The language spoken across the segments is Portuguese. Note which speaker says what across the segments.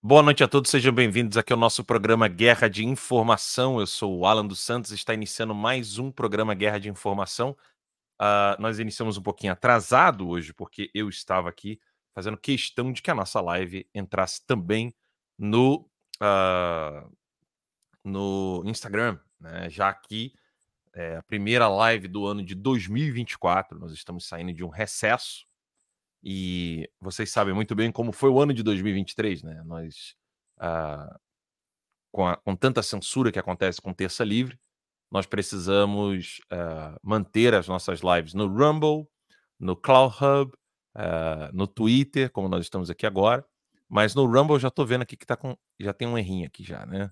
Speaker 1: Boa noite a todos, sejam bem-vindos aqui ao nosso programa Guerra de Informação. Eu sou o Alan dos Santos, está iniciando mais um programa Guerra de Informação. Uh, nós iniciamos um pouquinho atrasado hoje, porque eu estava aqui fazendo questão de que a nossa live entrasse também no, uh, no Instagram, né? já que é a primeira live do ano de 2024, nós estamos saindo de um recesso e vocês sabem muito bem como foi o ano de 2023, né? Nós, ah, com, a, com, tanta censura que acontece com Terça Livre, nós precisamos ah, manter as nossas lives no Rumble, no Cloud Hub, ah, no Twitter, como nós estamos aqui agora. Mas no Rumble já estou vendo aqui que tá com. Já tem um errinho aqui já, né?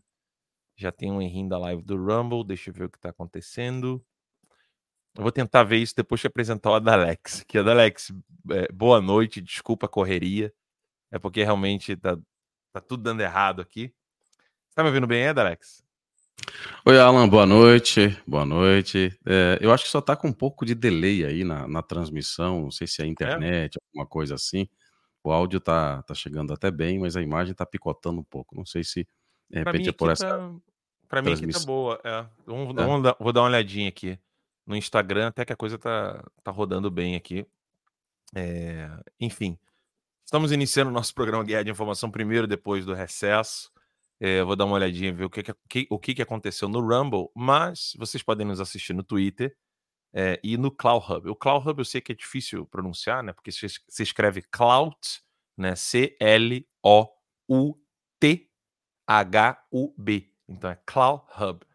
Speaker 1: Já tem um errinho da live do Rumble. Deixa eu ver o que está acontecendo. Eu vou tentar ver isso depois de apresentar o Adalex. Que Adalex, é, boa noite, desculpa a correria. É porque realmente tá, tá tudo dando errado aqui. Tá me ouvindo bem, Adalex?
Speaker 2: Oi, Alan, boa noite. Boa noite. É, eu acho que só tá com um pouco de delay aí na, na transmissão. Não sei se é, é? internet, é? alguma coisa assim. O áudio tá, tá chegando até bem, mas a imagem tá picotando um pouco. Não sei se de repente é por essa.
Speaker 1: Tá... Pra mim aqui tá boa. É. Vamos, é. vamos dar, vou dar uma olhadinha aqui no Instagram, até que a coisa tá, tá rodando bem aqui. É, enfim, estamos iniciando o nosso programa Guerra de Informação primeiro, depois do recesso. É, vou dar uma olhadinha, ver o que, que, o que, que aconteceu no Rumble, mas vocês podem nos assistir no Twitter é, e no Cloud Hub. O Cloud Hub eu sei que é difícil pronunciar, né? Porque se, se escreve Cloud, né? C-L-O-U-T-H-U-B. Então é Cloud Hub.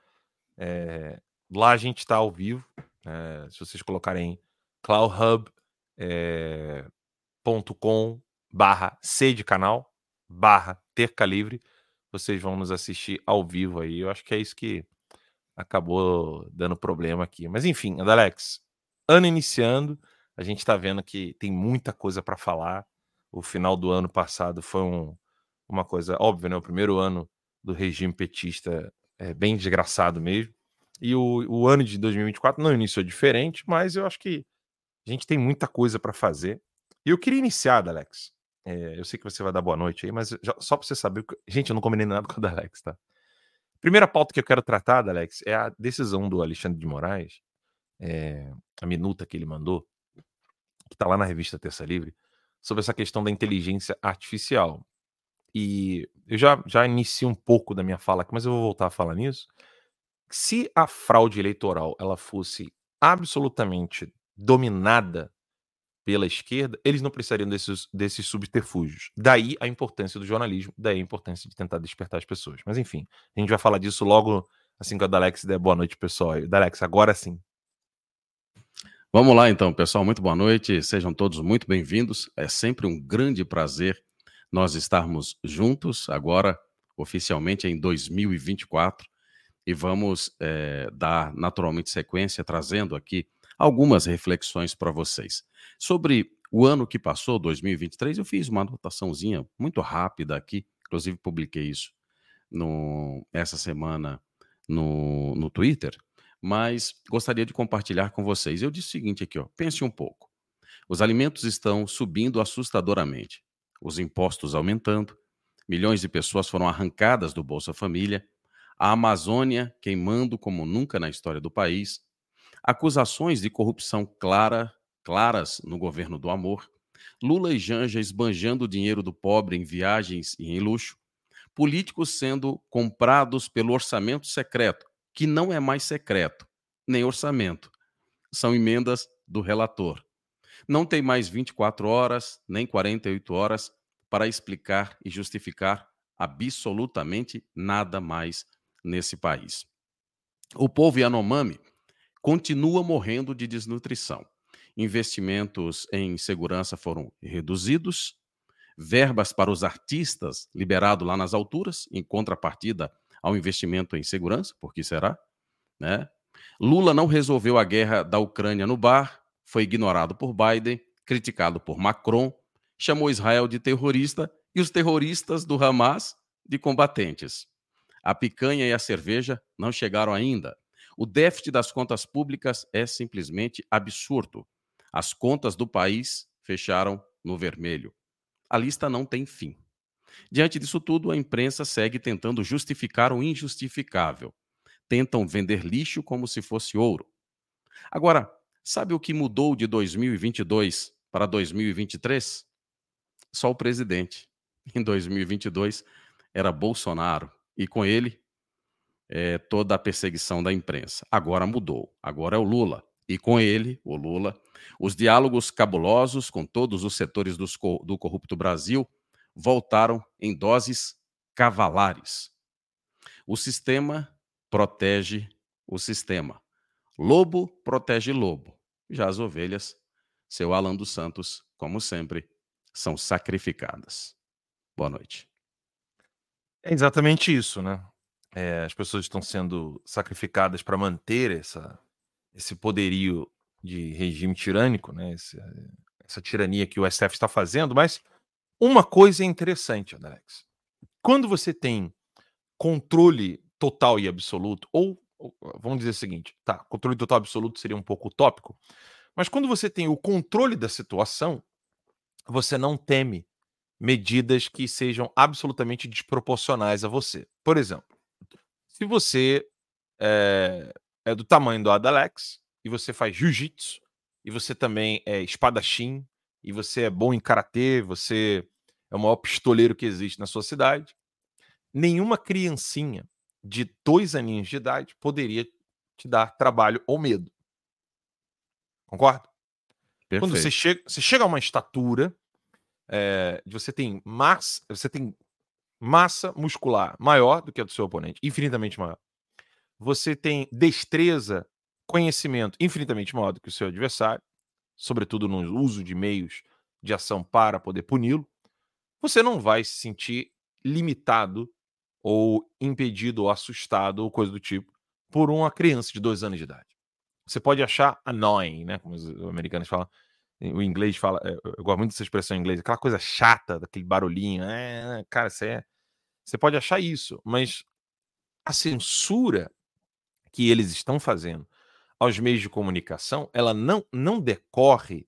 Speaker 1: É, Lá a gente está ao vivo. É, se vocês colocarem cloudhub.com é, barra C de canal, barra terca livre, vocês vão nos assistir ao vivo aí. Eu acho que é isso que acabou dando problema aqui. Mas enfim, Alex, ano iniciando, a gente está vendo que tem muita coisa para falar. O final do ano passado foi um, uma coisa óbvia, né? O primeiro ano do regime petista é bem desgraçado mesmo. E o, o ano de 2024 não iniciou diferente, mas eu acho que a gente tem muita coisa para fazer. E eu queria iniciar, Alex. É, eu sei que você vai dar boa noite aí, mas já, só para você saber. Gente, eu não combinei nada com o Alex, tá? Primeira pauta que eu quero tratar, Alex, é a decisão do Alexandre de Moraes, é, a minuta que ele mandou, que está lá na revista Terça Livre, sobre essa questão da inteligência artificial. E eu já, já iniciei um pouco da minha fala aqui, mas eu vou voltar a falar nisso se a fraude eleitoral ela fosse absolutamente dominada pela esquerda, eles não precisariam desses, desses subterfúgios. Daí a importância do jornalismo, daí a importância de tentar despertar as pessoas. Mas enfim, a gente vai falar disso logo assim que a Dalex der boa noite, pessoal. Dalex, agora sim.
Speaker 2: Vamos lá então, pessoal. Muito boa noite. Sejam todos muito bem-vindos. É sempre um grande prazer nós estarmos juntos agora, oficialmente em 2024 e vamos é, dar naturalmente sequência, trazendo aqui algumas reflexões para vocês. Sobre o ano que passou, 2023, eu fiz uma anotaçãozinha muito rápida aqui, inclusive publiquei isso no, essa semana no, no Twitter, mas gostaria de compartilhar com vocês. Eu disse o seguinte aqui, ó, pense um pouco. Os alimentos estão subindo assustadoramente, os impostos aumentando, milhões de pessoas foram arrancadas do Bolsa Família, a Amazônia queimando como nunca na história do país, acusações de corrupção clara, claras no governo do amor, Lula e Janja esbanjando o dinheiro do pobre em viagens e em luxo, políticos sendo comprados pelo orçamento secreto, que não é mais secreto, nem orçamento, são emendas do relator. Não tem mais 24 horas, nem 48 horas para explicar e justificar absolutamente nada mais nesse país. O povo Yanomami continua morrendo de desnutrição. Investimentos em segurança foram reduzidos, verbas para os artistas liberado lá nas alturas, em contrapartida ao investimento em segurança, por que será? Né? Lula não resolveu a guerra da Ucrânia no bar, foi ignorado por Biden, criticado por Macron, chamou Israel de terrorista e os terroristas do Hamas de combatentes. A picanha e a cerveja não chegaram ainda. O déficit das contas públicas é simplesmente absurdo. As contas do país fecharam no vermelho. A lista não tem fim. Diante disso tudo, a imprensa segue tentando justificar o injustificável. Tentam vender lixo como se fosse ouro. Agora, sabe o que mudou de 2022 para 2023? Só o presidente. Em 2022 era Bolsonaro e com ele é, toda a perseguição da imprensa. Agora mudou. Agora é o Lula. E com ele, o Lula, os diálogos cabulosos com todos os setores do corrupto Brasil voltaram em doses cavalares. O sistema protege o sistema. Lobo protege lobo. Já as ovelhas, seu Alan dos Santos, como sempre, são sacrificadas. Boa noite.
Speaker 1: É exatamente isso, né? É, as pessoas estão sendo sacrificadas para manter essa, esse poderio de regime tirânico, né? Esse, essa tirania que o STF está fazendo, mas uma coisa é interessante, Alex. Quando você tem controle total e absoluto, ou, vamos dizer o seguinte, tá, controle total e absoluto seria um pouco utópico, mas quando você tem o controle da situação, você não teme medidas que sejam absolutamente desproporcionais a você. Por exemplo, se você é, é do tamanho do Adalex e você faz jiu-jitsu e você também é espadachim e você é bom em karatê, você é o maior pistoleiro que existe na sua cidade, nenhuma criancinha de dois aninhos de idade poderia te dar trabalho ou medo. Concorda? Perfeito. Quando você chega, você chega a uma estatura, é, você tem massa, você tem massa muscular maior do que a do seu oponente, infinitamente maior. Você tem destreza, conhecimento infinitamente maior do que o seu adversário, sobretudo no uso de meios de ação para poder puni-lo. Você não vai se sentir limitado ou impedido ou assustado ou coisa do tipo por uma criança de dois anos de idade. Você pode achar annoying, né? Como os americanos falam. O inglês fala. Eh, eu gosto muito dessa expressão em inglês, aquela coisa chata, daquele barulhinho. É, cara, você, é, você pode achar isso, mas a censura que eles estão fazendo aos meios de comunicação, ela não, não decorre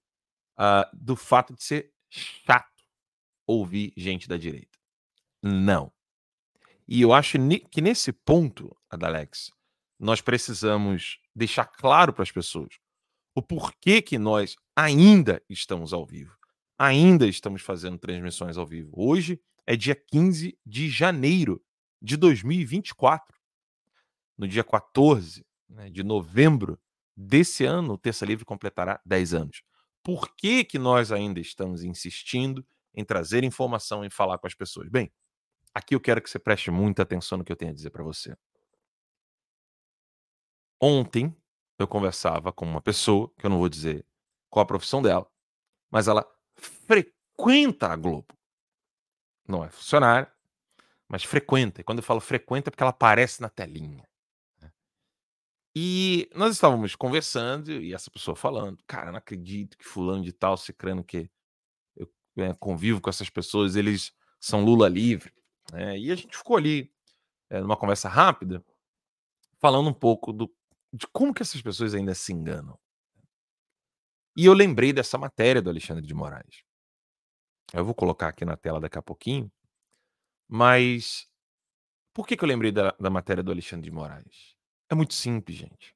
Speaker 1: uh, do fato de ser chato ouvir gente da direita. Não. E eu acho que nesse ponto, Adalex, nós precisamos deixar claro para as pessoas o porquê que nós ainda estamos ao vivo, ainda estamos fazendo transmissões ao vivo. Hoje é dia 15 de janeiro de 2024. No dia 14 né, de novembro desse ano, o Terça Livre completará 10 anos. Por que, que nós ainda estamos insistindo em trazer informação e falar com as pessoas? Bem, aqui eu quero que você preste muita atenção no que eu tenho a dizer para você. Ontem eu conversava com uma pessoa, que eu não vou dizer qual a profissão dela, mas ela frequenta a Globo. Não é funcionária, mas frequenta. E quando eu falo frequenta é porque ela aparece na telinha. Né. E nós estávamos conversando e essa pessoa falando, cara, não acredito que fulano de tal, cicrano que eu é, convivo com essas pessoas, eles são Lula livre. É, e a gente ficou ali é, numa conversa rápida, falando um pouco do de como que essas pessoas ainda se enganam. E eu lembrei dessa matéria do Alexandre de Moraes. Eu vou colocar aqui na tela daqui a pouquinho. Mas por que, que eu lembrei da, da matéria do Alexandre de Moraes? É muito simples, gente.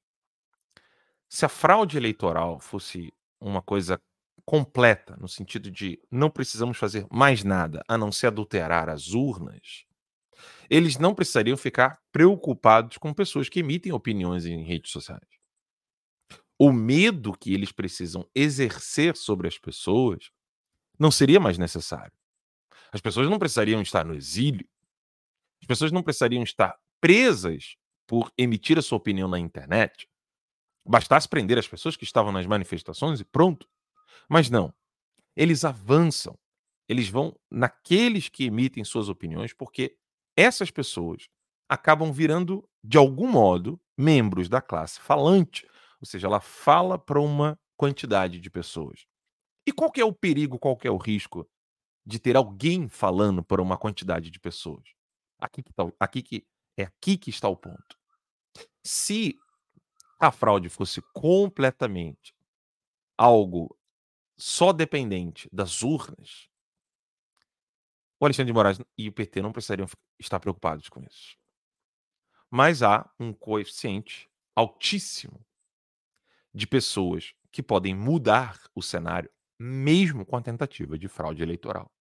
Speaker 1: Se a fraude eleitoral fosse uma coisa completa, no sentido de não precisamos fazer mais nada a não ser adulterar as urnas, eles não precisariam ficar preocupados com pessoas que emitem opiniões em redes sociais. O medo que eles precisam exercer sobre as pessoas não seria mais necessário. As pessoas não precisariam estar no exílio. As pessoas não precisariam estar presas por emitir a sua opinião na internet. Bastasse prender as pessoas que estavam nas manifestações e pronto. Mas não. Eles avançam. Eles vão naqueles que emitem suas opiniões porque essas pessoas acabam virando, de algum modo, membros da classe falante. Ou seja, ela fala para uma quantidade de pessoas. E qual que é o perigo, qual que é o risco de ter alguém falando para uma quantidade de pessoas? Aqui que, tá, aqui que é aqui que está o ponto. Se a fraude fosse completamente algo só dependente das urnas, o Alexandre de Moraes e o PT não precisariam estar preocupados com isso. Mas há um coeficiente altíssimo de pessoas que podem mudar o cenário, mesmo com a tentativa de fraude eleitoral.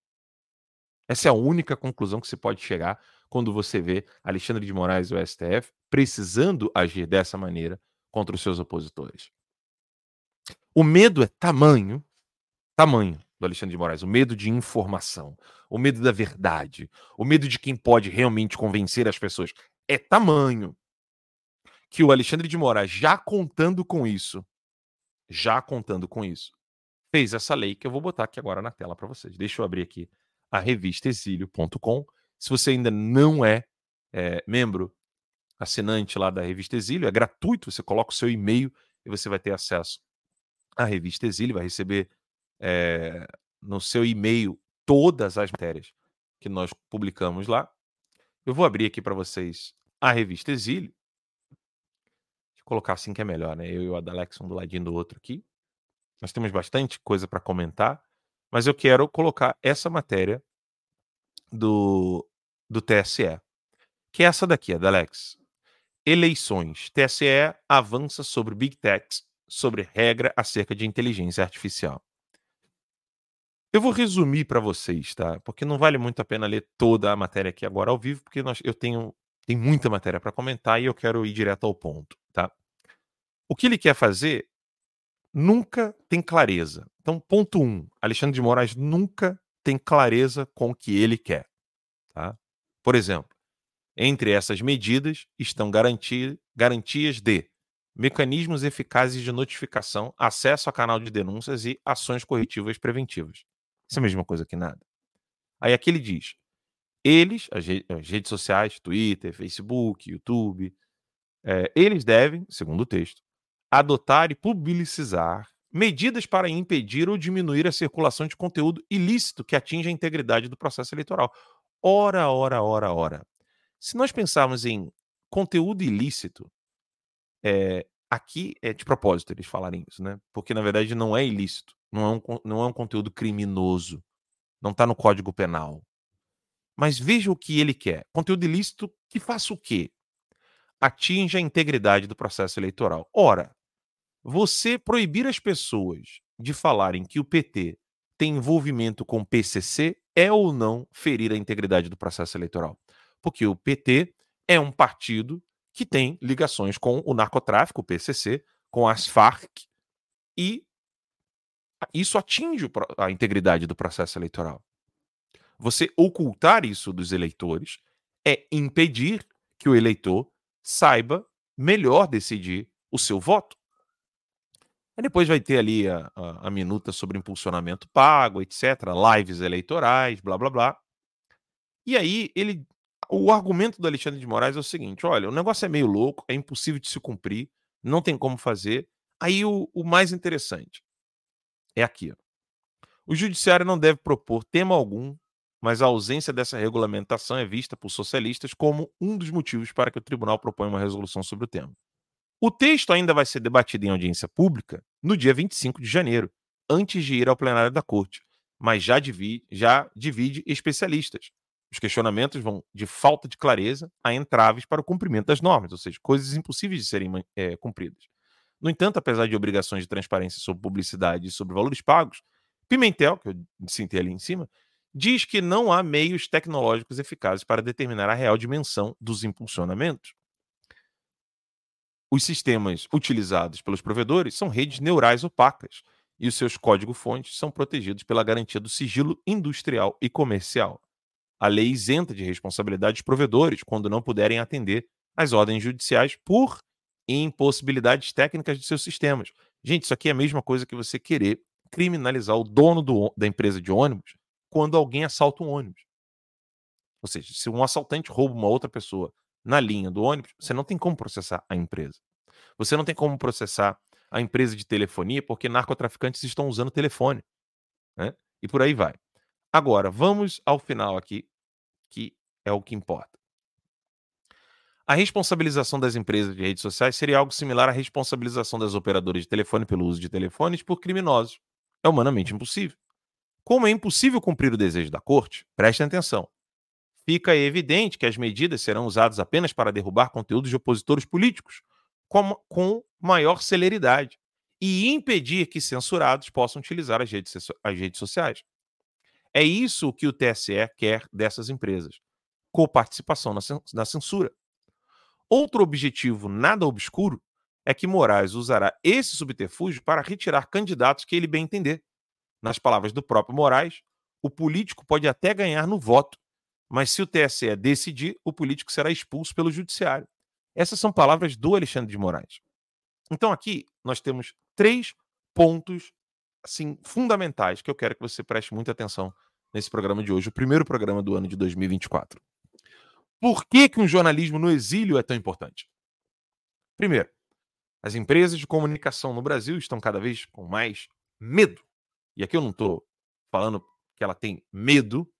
Speaker 1: Essa é a única conclusão que se pode chegar quando você vê Alexandre de Moraes e o STF precisando agir dessa maneira contra os seus opositores. O medo é tamanho, tamanho do Alexandre de Moraes, o medo de informação, o medo da verdade, o medo de quem pode realmente convencer as pessoas é tamanho que o Alexandre de Moraes, já contando com isso, já contando com isso, fez essa lei que eu vou botar aqui agora na tela para vocês. Deixa eu abrir aqui a revista exílio.com. Se você ainda não é, é, membro, assinante lá da revista Exílio, é gratuito, você coloca o seu e-mail e você vai ter acesso à revista Exílio, vai receber é, no seu e-mail todas as matérias que nós publicamos lá. Eu vou abrir aqui para vocês a revista Exílio. Colocar assim que é melhor, né? Eu e o Adalex um do ladinho do outro aqui. Nós temos bastante coisa para comentar, mas eu quero colocar essa matéria do, do TSE, que é essa daqui, Adalex. Eleições. TSE avança sobre Big Techs, sobre regra acerca de inteligência artificial. Eu vou resumir para vocês, tá? Porque não vale muito a pena ler toda a matéria aqui agora ao vivo, porque nós, eu tenho tem muita matéria para comentar e eu quero ir direto ao ponto? O que ele quer fazer nunca tem clareza. Então, ponto um, Alexandre de Moraes nunca tem clareza com o que ele quer, tá? Por exemplo, entre essas medidas estão garantir, garantias de mecanismos eficazes de notificação, acesso a canal de denúncias e ações corretivas preventivas. Isso é a mesma coisa que nada. Aí aqui ele diz: eles, as, redes sociais, Twitter, Facebook, YouTube, é, eles devem, segundo o texto, adotar e publicizar medidas para impedir ou diminuir a circulação de conteúdo ilícito que atinja a integridade do processo eleitoral. Ora, ora, ora, ora. Se nós pensarmos em conteúdo ilícito, é, aqui é de propósito eles falarem isso, né? Porque na verdade não é ilícito, não é um, não é um conteúdo criminoso, não está no Código Penal. Mas veja o que ele quer. Conteúdo ilícito que faça o quê? Atinja a integridade do processo eleitoral. Ora, você proibir as pessoas de falarem que o PT tem envolvimento com o PCC é ou não ferir a integridade do processo eleitoral? Porque o PT é um partido que tem ligações com o narcotráfico, o PCC, com as Farc, e isso atinge a integridade do processo eleitoral. Você ocultar isso dos eleitores é impedir que o eleitor saiba melhor decidir o seu voto. Aí depois vai ter ali a, a, a, minuta sobre impulsionamento pago, etc., lives eleitorais, blá blá blá. E aí ele. O argumento do Alexandre de Moraes é o seguinte: olha, o negócio é meio louco, é impossível de se cumprir, não tem como fazer. Aí o, o mais interessante é aqui. Ó. O judiciário não deve propor tema algum mas a ausência dessa regulamentação é vista por socialistas como um dos motivos para que o tribunal proponha uma resolução sobre o tema. O texto ainda vai ser debatido em audiência pública no dia 25 de janeiro, antes de ir ao plenário da Corte, mas já divide, já divide especialistas. Os questionamentos vão de falta de clareza a entraves para o cumprimento das normas, ou seja, coisas impossíveis de serem é, cumpridas. No entanto, apesar de obrigações de transparência sobre publicidade e sobre valores pagos, Pimentel, que eu citei ali em cima, diz que não há meios tecnológicos eficazes para determinar a real dimensão dos impulsionamentos. Os sistemas utilizados pelos provedores são redes neurais opacas e os seus código-fontes são protegidos pela garantia do sigilo industrial e comercial. A lei isenta de responsabilidade os provedores quando não puderem atender às ordens judiciais por impossibilidades técnicas de seus sistemas. Gente, isso aqui é a mesma coisa que você querer criminalizar o dono do, da empresa de ônibus quando alguém assalta um ônibus. Ou seja, se um assaltante rouba uma outra pessoa na linha do ônibus, você não tem como processar a empresa. Você não tem como processar a empresa de telefonia porque narcotraficantes estão usando telefone. Né? E por aí vai. Agora, vamos ao final aqui, que é o que importa. A responsabilização das empresas de redes sociais seria algo similar à responsabilização das operadoras de telefone pelo uso de telefones por criminosos. É humanamente impossível. Como é impossível cumprir o desejo da corte, prestem atenção. Fica evidente que as medidas serão usadas apenas para derrubar conteúdos de opositores políticos, com, com maior celeridade, e impedir que censurados possam utilizar as redes, as redes sociais. É isso que o TSE quer dessas empresas: coparticipação na censura. Outro objetivo nada obscuro é que Moraes usará esse subterfúgio para retirar candidatos que ele bem entender. Nas palavras do próprio Moraes, o político pode até ganhar no voto, mas se o TSE decidir, o político será expulso pelo judiciário. Essas são palavras do Alexandre de Moraes. Então aqui nós temos três pontos assim fundamentais que eu quero que você preste muita atenção nesse programa de hoje, o primeiro programa do ano de 2024. Por que, que um jornalismo no exílio é tão importante? Primeiro, as empresas de comunicação no Brasil estão cada vez com mais medo. E aqui eu não estou falando que ela tem medo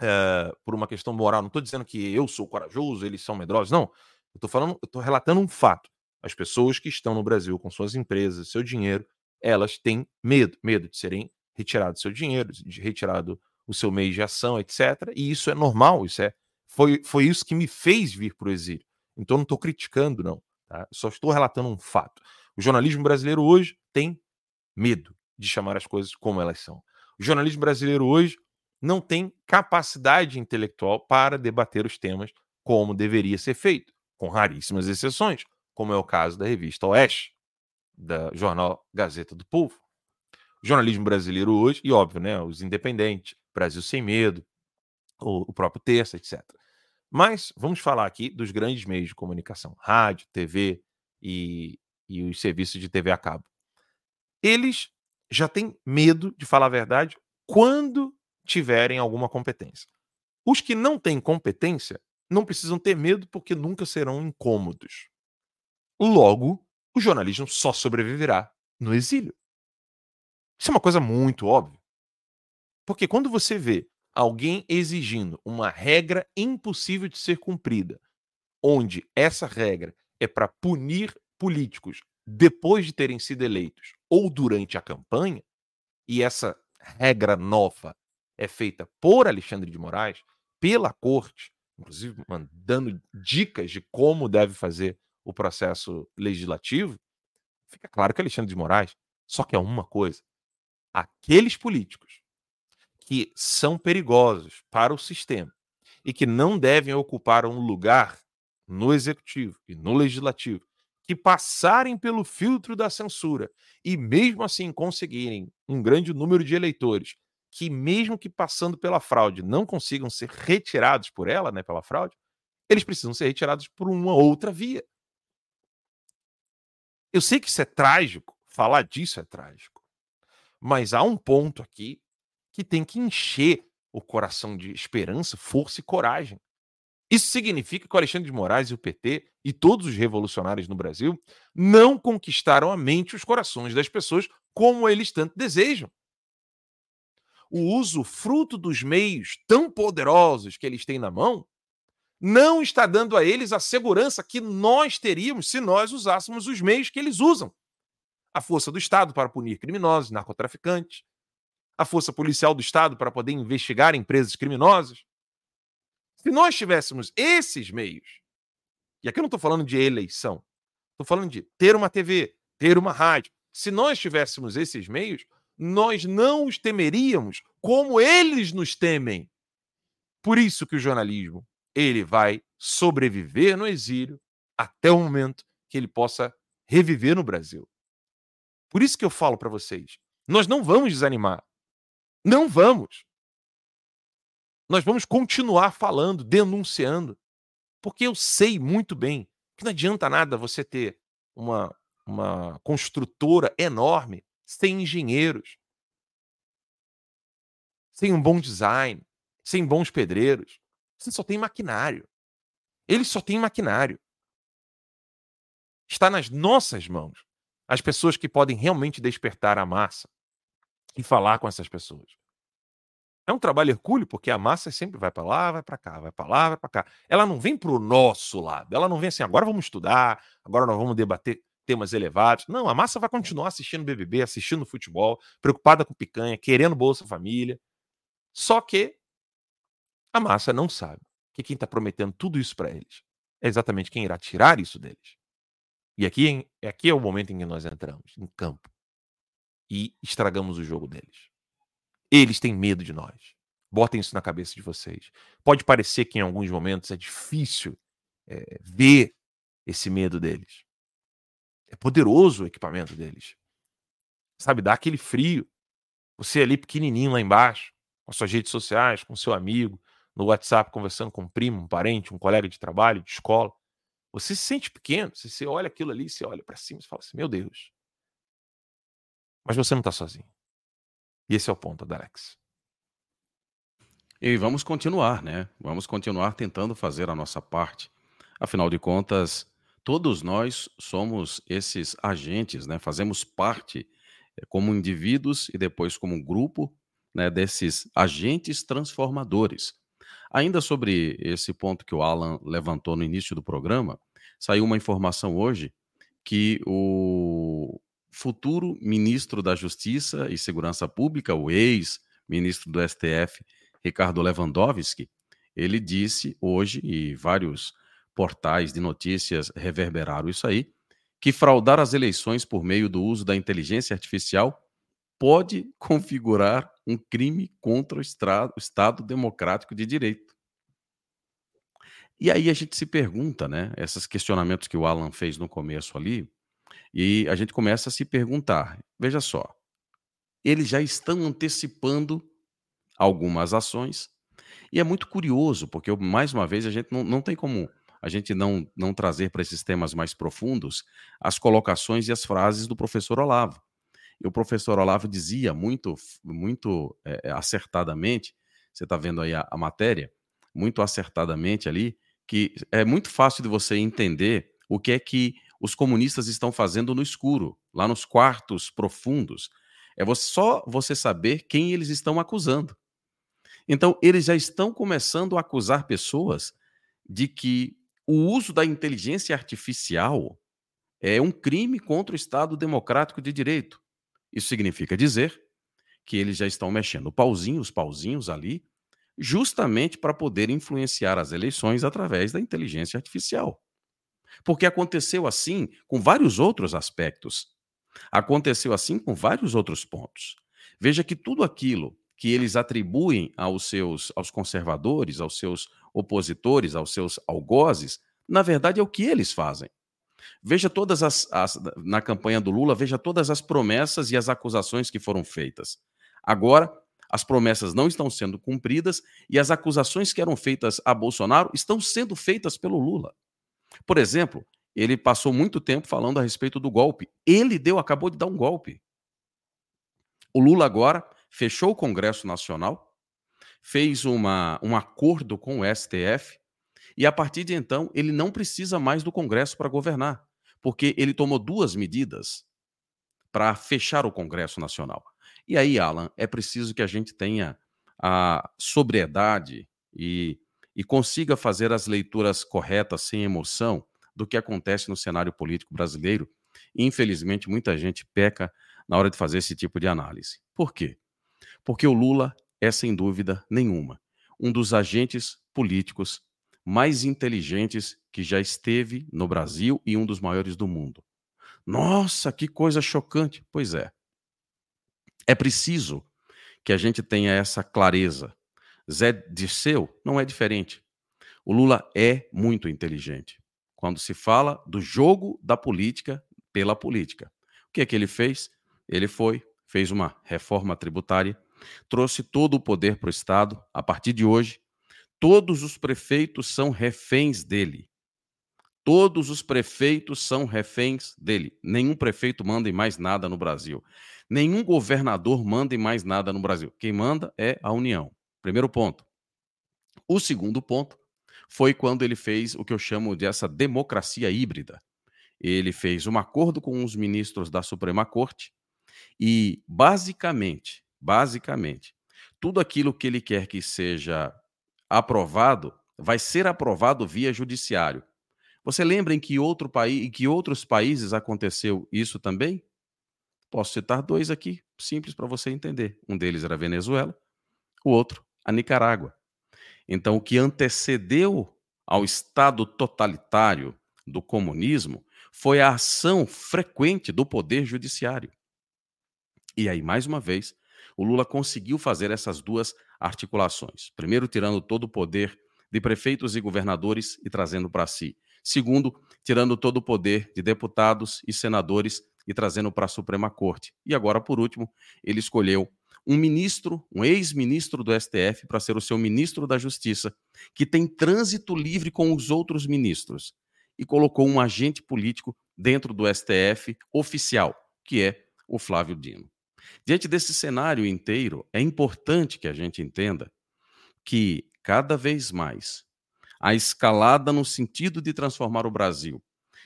Speaker 1: é, por uma questão moral. Não estou dizendo que eu sou corajoso, eles são medrosos. Não. Eu estou falando, eu estou relatando um fato. As pessoas que estão no Brasil com suas empresas, seu dinheiro, elas têm medo, medo de serem retirado seu dinheiro, de retirado o seu meio de ação, etc. E isso é normal, isso é foi, foi isso que me fez vir para o exílio. Então não estou criticando, não. Tá? Só estou relatando um fato. O jornalismo brasileiro hoje tem medo de chamar as coisas como elas são. O jornalismo brasileiro hoje não tem capacidade intelectual para debater os temas como deveria ser feito, com raríssimas exceções, como é o caso da revista Oeste, da jornal Gazeta do Povo. O jornalismo brasileiro hoje, e óbvio, né, os independentes, Brasil Sem Medo, o, próprio Terça, etc. Mas vamos falar aqui dos grandes meios de comunicação, rádio, TV e, e os serviços de TV a cabo. Eles já têm medo de falar a verdade quando tiverem alguma competência. Os que não têm competência não precisam ter medo porque nunca serão incômodos. Logo, o jornalismo só sobreviverá no exílio. Isso é uma coisa muito óbvia. Porque quando você vê alguém exigindo uma regra impossível de ser cumprida, onde essa regra é para punir políticos depois de terem sido eleitos ou durante a campanha, e essa regra nova é feita por Alexandre de Moraes, pela corte, inclusive dando dicas de como deve fazer o processo legislativo, fica claro que Alexandre de Moraes só quer uma coisa: aqueles políticos que são perigosos para o sistema e que não devem ocupar um lugar no executivo e no legislativo, que passarem pelo filtro da censura e mesmo assim conseguirem um grande número de eleitores que mesmo que passando pela fraude não consigam ser retirados por ela, né, pela fraude, eles precisam ser retirados por uma outra via. Eu sei que isso é trágico, falar disso é trágico. Mas há um ponto aqui que tem que encher o coração de esperança, força e coragem. Isso significa que o Alexandre de Moraes e o PT e todos os revolucionários no Brasil não conquistaram a mente e os corações das pessoas como eles tanto desejam. O uso fruto dos meios tão poderosos que eles têm na mão não está dando a eles a segurança que nós teríamos se nós usássemos os meios que eles usam. A força do Estado para punir criminosos, narcotraficantes, a força policial do Estado para poder investigar empresas criminosas. Se nós tivéssemos esses meios, e aqui eu não estou falando de eleição, estou falando de ter uma TV, ter uma rádio. Se nós tivéssemos esses meios, nós não os temeríamos como eles nos temem. Por isso que o jornalismo ele vai sobreviver no exílio até o momento que ele possa reviver no Brasil. Por isso que eu falo para vocês, nós não vamos desanimar. Não vamos. Nós vamos continuar falando, denunciando, porque eu sei muito bem que não adianta nada você ter uma, uma construtora enorme sem engenheiros, sem um bom design, sem bons pedreiros. Você só tem maquinário. Ele só tem maquinário. Está nas nossas mãos as pessoas que podem realmente despertar a massa e falar com essas pessoas. É um trabalho hercúleo, porque a massa sempre vai para lá, vai para cá, vai para lá, vai para cá. Ela não vem para o nosso lado. Ela não vem assim, agora vamos estudar, agora nós vamos debater temas elevados. Não, a massa vai continuar assistindo BBB, assistindo futebol, preocupada com picanha, querendo Bolsa Família. Só que a massa não sabe que quem está prometendo tudo isso para eles é exatamente quem irá tirar isso deles. E aqui, aqui é o momento em que nós entramos em campo e estragamos o jogo deles. Eles têm medo de nós. Botem isso na cabeça de vocês. Pode parecer que em alguns momentos é difícil é, ver esse medo deles. É poderoso o equipamento deles. Sabe, dá aquele frio. Você ali pequenininho lá embaixo, com suas redes sociais, com seu amigo, no WhatsApp conversando com um primo, um parente, um colega de trabalho, de escola. Você se sente pequeno, você olha aquilo ali, você olha para cima e fala assim: meu Deus. Mas você não está sozinho. E esse é o ponto, Alex.
Speaker 2: E vamos continuar, né? Vamos continuar tentando fazer a nossa parte. Afinal de contas, todos nós somos esses agentes, né? Fazemos parte eh, como indivíduos e depois como grupo, né, desses agentes transformadores. Ainda sobre esse ponto que o Alan levantou no início do programa, saiu uma informação hoje que o futuro ministro da Justiça e Segurança Pública, o ex-ministro do STF, Ricardo Lewandowski, ele disse hoje, e vários portais de notícias reverberaram isso aí, que fraudar as eleições por meio do uso da inteligência artificial pode configurar um crime contra o Estado Democrático de Direito. E aí a gente se pergunta, né? Esses questionamentos que o Alan fez no começo ali, e a gente começa a se perguntar: veja só, eles já estão antecipando algumas ações, e é muito curioso, porque mais uma vez a gente não, não tem como a gente não, não trazer para esses temas mais profundos as colocações e as frases do professor Olavo. E o professor Olavo dizia muito, muito é, acertadamente, você está vendo aí a, a matéria, muito acertadamente ali, que é muito fácil de você entender o que é que os comunistas estão fazendo no escuro, lá nos quartos profundos. É só você saber quem eles estão acusando. Então, eles já estão começando a acusar pessoas de que o uso da inteligência artificial é um crime contra o Estado democrático de direito. Isso significa dizer que eles já estão mexendo pauzinho, os pauzinhos ali, justamente para poder influenciar as eleições através da inteligência artificial. Porque aconteceu assim com vários outros aspectos. Aconteceu assim com vários outros pontos. Veja que tudo aquilo que eles atribuem aos seus aos conservadores, aos seus opositores, aos seus algozes, na verdade é o que eles fazem. Veja todas as, as na campanha do Lula, veja todas as promessas e as acusações que foram feitas. Agora, as promessas não estão sendo cumpridas e as acusações que eram feitas a Bolsonaro estão sendo feitas pelo Lula. Por exemplo, ele passou muito tempo falando a respeito do golpe. Ele deu, acabou de dar um golpe. O Lula agora fechou o Congresso Nacional, fez uma, um acordo com o STF, e a partir de então ele não precisa mais do Congresso para governar, porque ele tomou duas medidas para fechar o Congresso Nacional. E aí, Alan, é preciso que a gente tenha a sobriedade e, e consiga fazer as leituras corretas, sem emoção, do que acontece no cenário político brasileiro. Infelizmente, muita gente peca na hora de fazer esse tipo de análise. Por quê? Porque o Lula é, sem dúvida nenhuma, um dos agentes políticos mais inteligentes que já esteve no Brasil e um dos maiores do mundo. Nossa, que coisa chocante! Pois é. É preciso que a gente tenha essa clareza. Zé Dirceu não é diferente. O Lula é muito inteligente. Quando se fala do jogo da política pela política. O que é que ele fez? Ele foi, fez uma reforma tributária trouxe todo o poder para o Estado. A partir de hoje, todos os prefeitos são reféns dele. Todos os prefeitos são reféns dele. Nenhum prefeito manda em mais nada no Brasil. Nenhum governador manda em mais nada no Brasil. Quem manda é a União. Primeiro ponto. O segundo ponto foi quando ele fez o que eu chamo de essa democracia híbrida. Ele fez um acordo com os ministros da Suprema Corte e, basicamente, Basicamente, tudo aquilo que ele quer que seja aprovado vai ser aprovado via judiciário. Você lembra em que, outro país, em que outros países aconteceu isso também? Posso citar dois aqui, simples para você entender. Um deles era a Venezuela, o outro, a Nicarágua. Então, o que antecedeu ao Estado totalitário do comunismo foi a ação frequente do Poder Judiciário. E aí, mais uma vez, o Lula conseguiu fazer essas duas articulações. Primeiro, tirando todo o poder de prefeitos e governadores e trazendo para si. Segundo, tirando todo o poder de deputados e senadores e trazendo para a Suprema Corte. E agora, por último, ele escolheu um ministro, um ex-ministro do STF, para ser o seu ministro da Justiça, que tem trânsito livre com os outros ministros, e colocou um agente político dentro do STF oficial, que é o Flávio Dino. Diante desse cenário inteiro, é importante que a gente entenda que, cada vez mais, a escalada no sentido de transformar o Brasil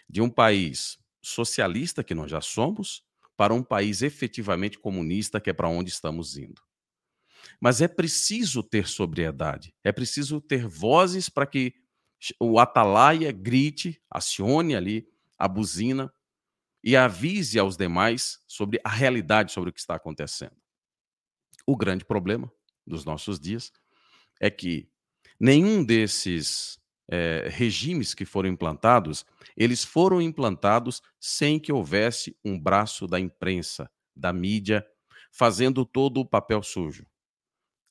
Speaker 2: de um país socialista, que nós já somos, para um país efetivamente comunista, que é para onde estamos indo. Mas é preciso ter sobriedade, é preciso ter vozes para que o atalaia grite, acione ali a buzina e avise aos demais sobre a realidade sobre o que está acontecendo. O grande problema dos nossos dias é que nenhum desses é, regimes que foram implantados, eles foram implantados sem que houvesse um braço da imprensa, da mídia, fazendo todo o papel sujo.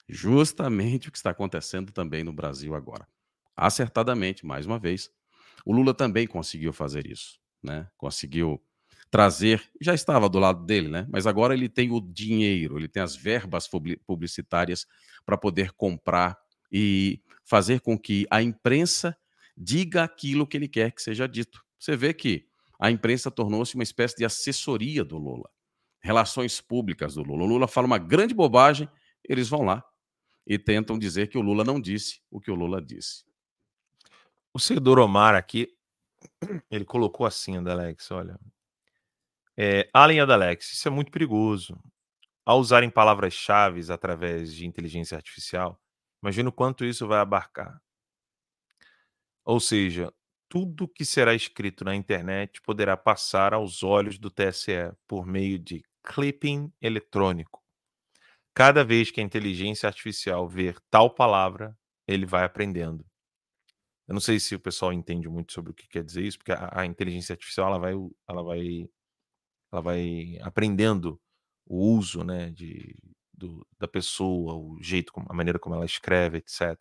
Speaker 2: Justamente o que está acontecendo também no Brasil agora. Acertadamente, mais uma vez, o Lula também conseguiu fazer isso, né? Conseguiu trazer, já estava do lado dele, né? Mas agora ele tem o dinheiro, ele tem as verbas publicitárias para poder comprar e fazer com que a imprensa diga aquilo que ele quer que seja dito. Você vê que a imprensa tornou-se uma espécie de assessoria do Lula, relações públicas do Lula. O Lula fala uma grande bobagem, eles vão lá e tentam dizer que o Lula não disse o que o Lula disse.
Speaker 1: O seguidor Omar aqui, ele colocou assim, Adalex, olha. É, Allen Adalex, isso é muito perigoso. Ao usarem palavras-chave através de inteligência artificial, Imagina o quanto isso vai abarcar. Ou seja, tudo que será escrito na internet poderá passar aos olhos do TSE por meio de clipping eletrônico. Cada vez que a inteligência artificial ver tal palavra, ele vai aprendendo. Eu não sei se o pessoal entende muito sobre o que quer dizer isso, porque a, a inteligência artificial ela vai, ela vai, ela vai aprendendo o uso, né, de, do, da pessoa, o jeito, a maneira como ela escreve, etc.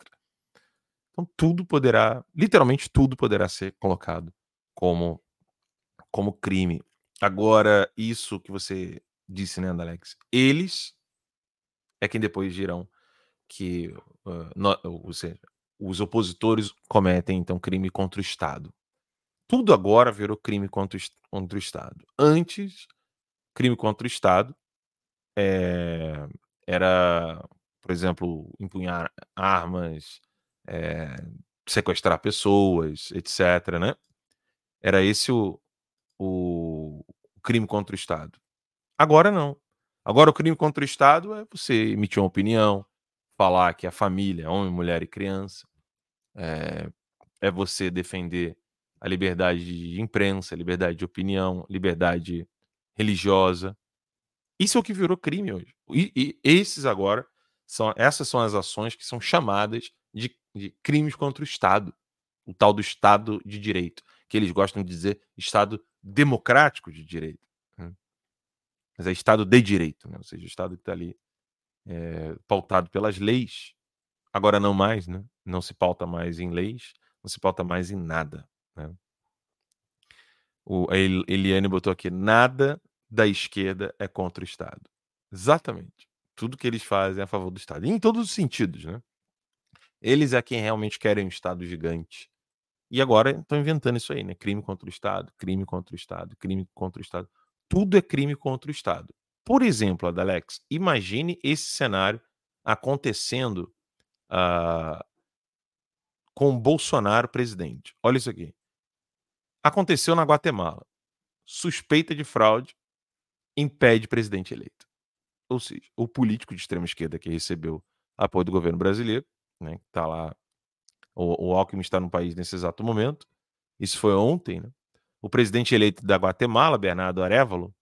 Speaker 1: Então tudo poderá, literalmente tudo poderá ser colocado como como crime. Agora, isso que você disse, né, Alex? Eles é quem depois dirão que uh, no, ou seja, os opositores cometem então crime contra o Estado. Tudo agora virou crime contra o, contra o Estado. Antes, crime contra o Estado é, era, por exemplo, empunhar armas, é, sequestrar pessoas, etc. Né? Era esse o, o crime contra o Estado. Agora não. Agora o crime contra o Estado é você emitir uma opinião, falar que a família, homem, mulher e criança, é, é você defender a liberdade de imprensa, liberdade de opinião, liberdade religiosa. Isso é o que virou crime hoje. E, e esses agora são essas são as ações que são chamadas de, de, crimes contra o Estado, o tal do Estado de Direito, que eles gostam de dizer Estado democrático de direito. Né? Mas é Estado de direito, né? ou seja, o Estado que está ali é, pautado pelas leis. Agora não mais, né? Não se pauta mais em leis, não se pauta mais em nada. Né? O, a Eliane botou aqui: nada da esquerda é contra o Estado. Exatamente. Tudo que eles fazem é a favor do Estado. Em todos os sentidos, né? Eles é quem realmente querem um Estado gigante. E agora estão inventando isso aí, né? Crime contra o Estado, crime contra o Estado, crime contra o Estado. Tudo é crime contra o Estado. Por exemplo, Adalex, imagine esse cenário acontecendo uh, com Bolsonaro presidente. Olha isso aqui. Aconteceu na Guatemala. Suspeita de fraude impede presidente eleito. Ou seja, o político de extrema esquerda que recebeu apoio do governo brasileiro, né, que está lá, o, o Alckmin está no país nesse exato momento, isso foi ontem, né? o presidente eleito da Guatemala, Bernardo Arevalo,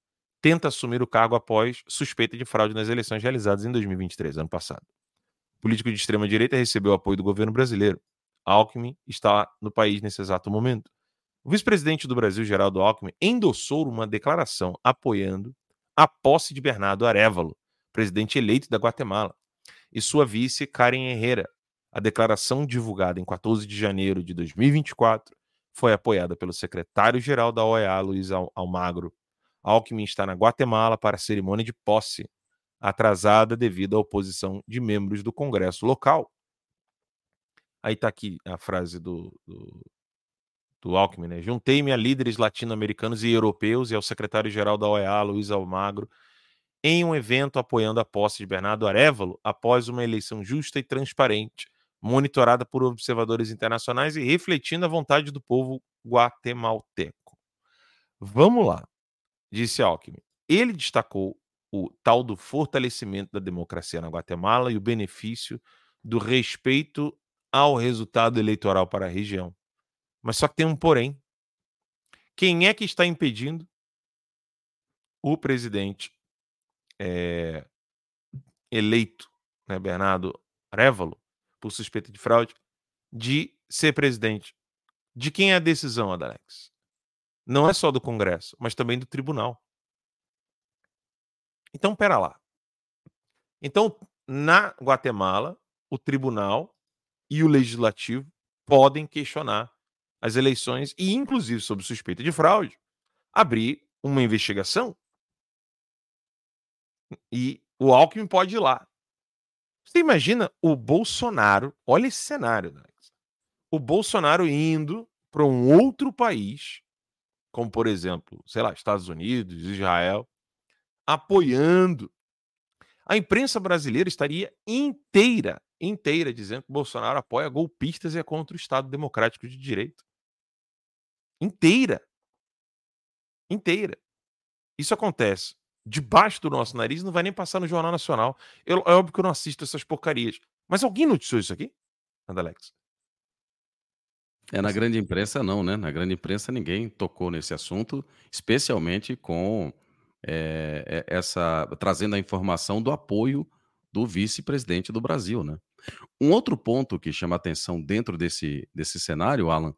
Speaker 1: tenta assumir o cargo após suspeita de fraude nas eleições realizadas em 2023, ano passado. O político de extrema-direita recebeu apoio do governo brasileiro. Alckmin está no país nesse exato momento. O vice-presidente do Brasil, Geraldo Alckmin, endossou uma declaração apoiando a posse de Bernardo Arevalo, presidente eleito da Guatemala, e sua vice, Karen Herrera. A declaração divulgada em 14 de janeiro de 2024 foi apoiada pelo secretário-geral da OEA, Luiz Almagro. Alckmin está na Guatemala para a cerimônia de posse, atrasada devido à oposição de membros do Congresso local. Aí está aqui a frase do, do, do Alckmin, né? Juntei-me a líderes latino-americanos e europeus e ao secretário-geral da OEA, Luiz Almagro, em um evento apoiando a posse de Bernardo Arevalo após uma eleição justa e transparente, monitorada por observadores internacionais e refletindo a vontade do povo guatemalteco. Vamos lá, disse Alckmin. Ele destacou o tal do fortalecimento da democracia na Guatemala e o benefício do respeito ao resultado eleitoral para a região. Mas só que tem um porém. Quem é que está impedindo o presidente é, eleito, né, Bernardo Arevalo, por suspeita de fraude, de ser presidente? De quem é a decisão, Adalex? Não é só do Congresso, mas também do tribunal. Então, pera lá. Então, na Guatemala, o tribunal e o legislativo podem questionar as eleições e, inclusive, sob suspeita de fraude, abrir uma investigação. E o Alckmin pode ir lá. Você imagina o Bolsonaro, olha esse cenário, né? o Bolsonaro indo para um outro país, como por exemplo, sei lá, Estados Unidos, Israel, apoiando. A imprensa brasileira estaria inteira, inteira, dizendo que Bolsonaro apoia golpistas e é contra o Estado Democrático de Direito inteira. Inteira. Isso acontece debaixo do nosso nariz, não vai nem passar no Jornal Nacional. Eu, é óbvio que eu não assisto essas porcarias. Mas alguém noticiou isso aqui, Andalex?
Speaker 2: É, na grande imprensa não, né? Na grande imprensa ninguém tocou nesse assunto, especialmente com é, essa trazendo a informação do apoio do vice-presidente do Brasil, né? Um outro ponto que chama atenção dentro desse, desse cenário, Alan,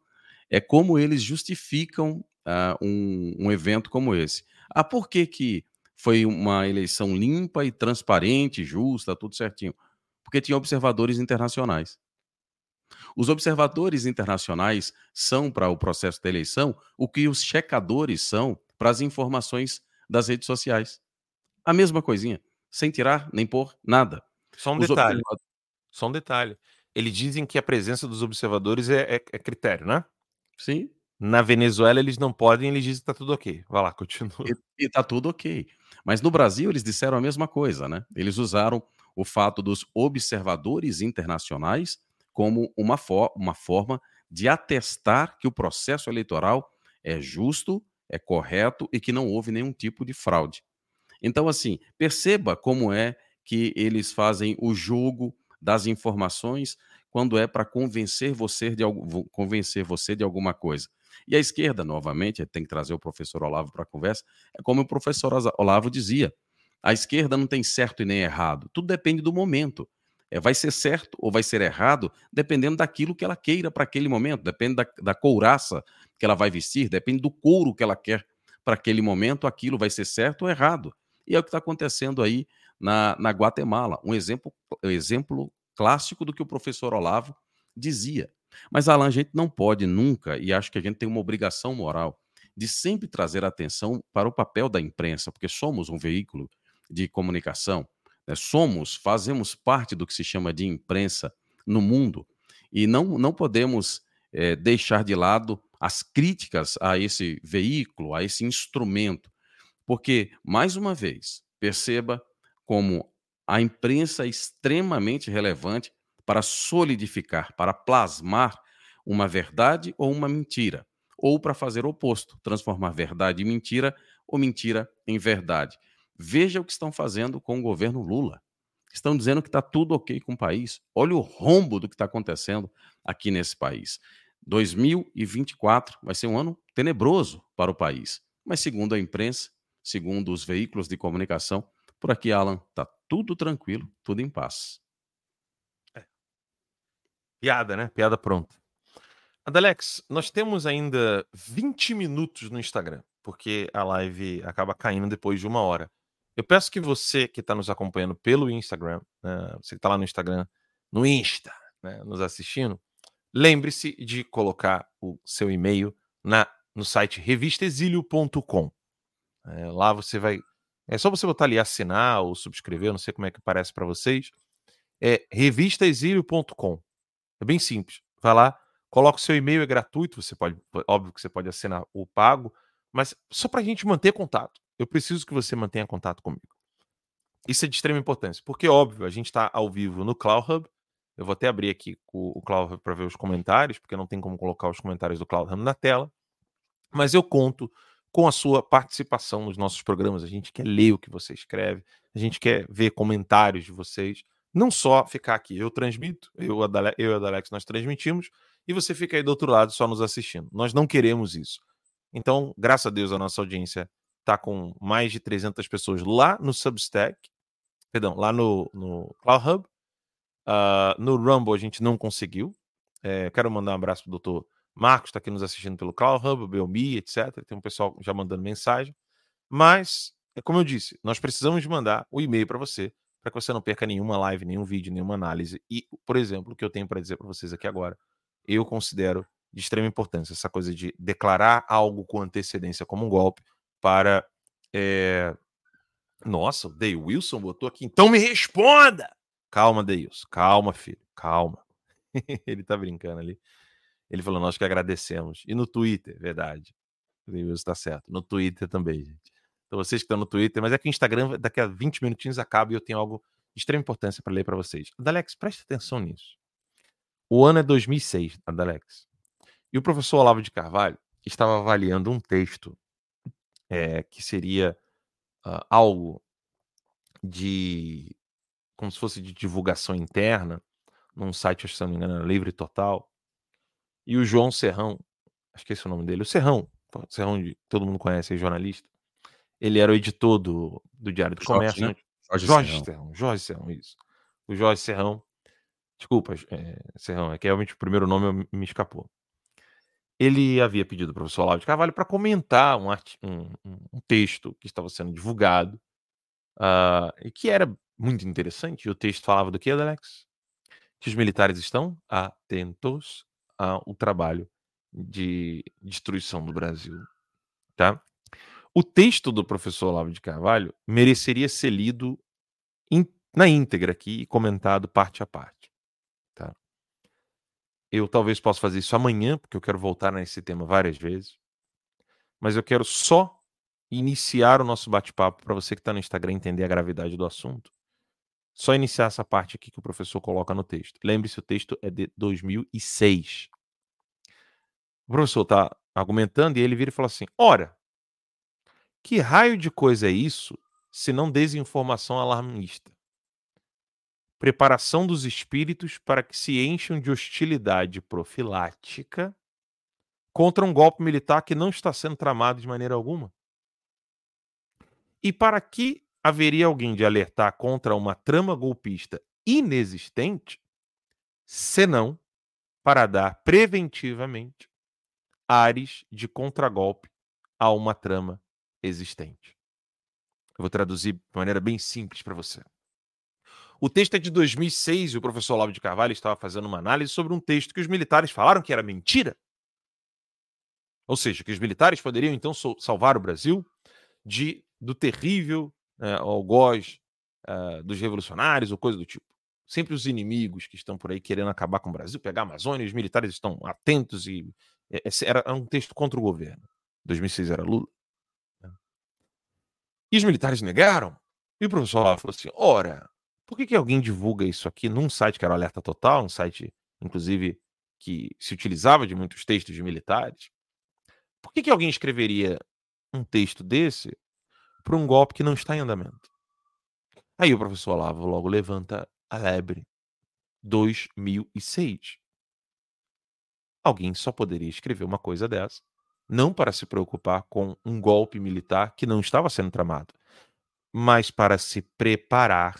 Speaker 2: é como eles justificam uh, um, um, evento como esse. Ah, por que, que foi uma eleição limpa e transparente, justa, tudo certinho? Porque tinha observadores internacionais. Os observadores internacionais são para o processo da eleição o que os checadores são para as informações das redes sociais. A mesma coisinha, sem tirar nem pôr nada.
Speaker 1: Só um os detalhe. Só um detalhe. Eles dizem que a presença dos observadores é, é, é critério, né?
Speaker 2: Sim.
Speaker 1: Na Venezuela eles não podem, eles dizem que tá tudo ok. Vai lá, continua.
Speaker 2: E, e tá tudo ok. Mas no Brasil eles disseram a mesma coisa, né? Eles usaram o fato dos observadores internacionais como uma, for uma forma de atestar que o processo eleitoral é justo, é correto e que não houve nenhum tipo de fraude. Então, assim, perceba como é que eles fazem o jogo das informações quando é para convencer você de convencer você de alguma coisa. E a esquerda, novamente, tem que trazer o professor Olavo para a conversa, é como o professor Olavo dizia: a esquerda não tem certo e nem errado, tudo depende do momento. É, vai ser certo ou vai ser errado, dependendo daquilo que ela queira para aquele momento, depende da, da couraça que ela vai vestir, depende do couro que ela quer para aquele momento, aquilo vai ser certo ou errado. E é o que está acontecendo aí na, na Guatemala. Um exemplo, um exemplo clássico do que o professor Olavo dizia. Mas, Alan, a gente não pode nunca, e acho que a gente tem uma obrigação moral, de sempre trazer atenção para o papel da imprensa, porque somos um veículo de comunicação, né? somos, fazemos parte do que se chama de imprensa no mundo, e não, não podemos é, deixar de lado as críticas a esse veículo, a esse instrumento, porque, mais uma vez, perceba como a imprensa é extremamente relevante para solidificar, para plasmar uma verdade ou uma mentira, ou para fazer o oposto, transformar verdade em mentira ou mentira em verdade. Veja o que estão fazendo com o governo Lula. Estão dizendo que está tudo ok com o país. Olha o rombo do que está acontecendo aqui nesse país. 2024 vai ser um ano tenebroso para o país. Mas, segundo a imprensa, segundo os veículos de comunicação, por aqui, Alan, está tudo tranquilo, tudo em paz.
Speaker 1: É. Piada, né? Piada pronta. Adalex, nós temos ainda 20 minutos no Instagram, porque a live acaba caindo depois de uma hora. Eu peço que você que está nos acompanhando pelo Instagram, né, você que está lá no Instagram, no Insta, né, nos assistindo, lembre-se de colocar o seu e-mail na, no site revistaexílio.com. É, lá você vai. É só você botar ali assinar ou subscrever, não sei como é que parece para vocês. É revistaexílio.com. É bem simples. Vai lá, coloca o seu e-mail, é gratuito. Você pode, óbvio que você pode assinar o pago, mas só para a gente manter contato. Eu preciso que você mantenha contato comigo. Isso é de extrema importância, porque, óbvio, a gente está ao vivo no Cloud Hub. Eu vou até abrir aqui o, o Cloud Hub para ver os comentários, porque não tem como colocar os comentários do Cloud Hub na tela. Mas eu conto com a sua participação nos nossos programas. A gente quer ler o que você escreve, a gente quer ver comentários de vocês. Não só ficar aqui, eu transmito, eu, eu e a Alex nós transmitimos, e você fica aí do outro lado só nos assistindo. Nós não queremos isso. Então, graças a Deus, a nossa audiência está com mais de 300 pessoas lá no Substack, perdão, lá no, no Cloud Hub. Uh, no Rumble a gente não conseguiu. É, quero mandar um abraço para o doutor Marcos, está aqui nos assistindo pelo Cloud Hub, Belmi, etc. Tem um pessoal já mandando mensagem. Mas, é como eu disse, nós precisamos mandar o e-mail para você, para que você não perca nenhuma live, nenhum vídeo, nenhuma análise. E, por exemplo, o que eu tenho para dizer para vocês aqui agora, eu considero de extrema importância essa coisa de declarar algo com antecedência como um golpe para. É... Nossa, o Day Wilson botou aqui. Então me responda! Calma, Deilson. Calma, filho. Calma. Ele tá brincando ali. Ele falou, nós que agradecemos. E no Twitter, verdade. O Day Wilson tá certo. No Twitter também, gente. Então vocês que estão no Twitter, mas é que o Instagram daqui a 20 minutinhos acaba e eu tenho algo de extrema importância para ler para vocês. Adalex, preste atenção nisso. O ano é 2006, Adalex. E o professor Olavo de Carvalho estava avaliando um texto é, que seria uh, algo de como se fosse de divulgação interna num site, se não me engano, Livre Total. E o João Serrão, acho que esse é o nome dele, o Serrão, o Serrão de todo mundo conhece, é jornalista. Ele era o editor do, do Diário do Jorge, Comércio. Né? Jorge, Jorge Serrão. Serrão. Jorge Serrão, isso. O Jorge Serrão. Desculpa, é, Serrão, é que realmente o primeiro nome me escapou ele havia pedido ao professor Olavo de Carvalho para comentar um, um, um, texto que estava sendo divulgado uh, e que era muito interessante. E o texto falava do que, Alex? Que os militares estão atentos ao trabalho de destruição do Brasil. Tá? O texto do professor Olavo de Carvalho mereceria ser lido in, na íntegra aqui e comentado parte a parte. Eu talvez possa fazer isso amanhã, porque eu quero voltar nesse tema várias vezes. Mas eu quero só iniciar o nosso bate-papo para você que está no Instagram entender a gravidade do assunto. Só iniciar essa parte aqui que o professor coloca no texto. Lembre-se, o texto é de 2006. O professor está argumentando e ele vira e fala assim: Ora, que raio de coisa é isso se não desinformação alarmista? preparação dos espíritos para que se encham de hostilidade profilática contra um golpe militar que não está sendo tramado de maneira alguma. E para que haveria alguém de alertar contra uma trama golpista inexistente, senão para dar preventivamente ares de contragolpe a uma trama existente. Eu vou traduzir de maneira bem simples para você. O texto é de 2006 e o professor Olavo de Carvalho estava fazendo uma análise sobre um texto que os militares falaram que era mentira. Ou seja, que os militares poderiam então salvar o Brasil de do terrível né, algoz uh, dos revolucionários ou coisa do tipo. Sempre os inimigos que estão por aí querendo acabar com o Brasil, pegar a Amazônia, os militares estão atentos e é, era um texto contra o governo. 2006 era Lula. Né. E os militares negaram. E o professor Olavo falou assim: ora, por que, que alguém divulga isso aqui num site que era Alerta Total, um site, inclusive, que se utilizava de muitos textos de militares? Por que, que alguém escreveria um texto desse para um golpe que não está em andamento? Aí o professor Olavo logo levanta a lebre. 2006. Alguém só poderia escrever uma coisa dessa, não para se preocupar com um golpe militar que não estava sendo tramado, mas para se preparar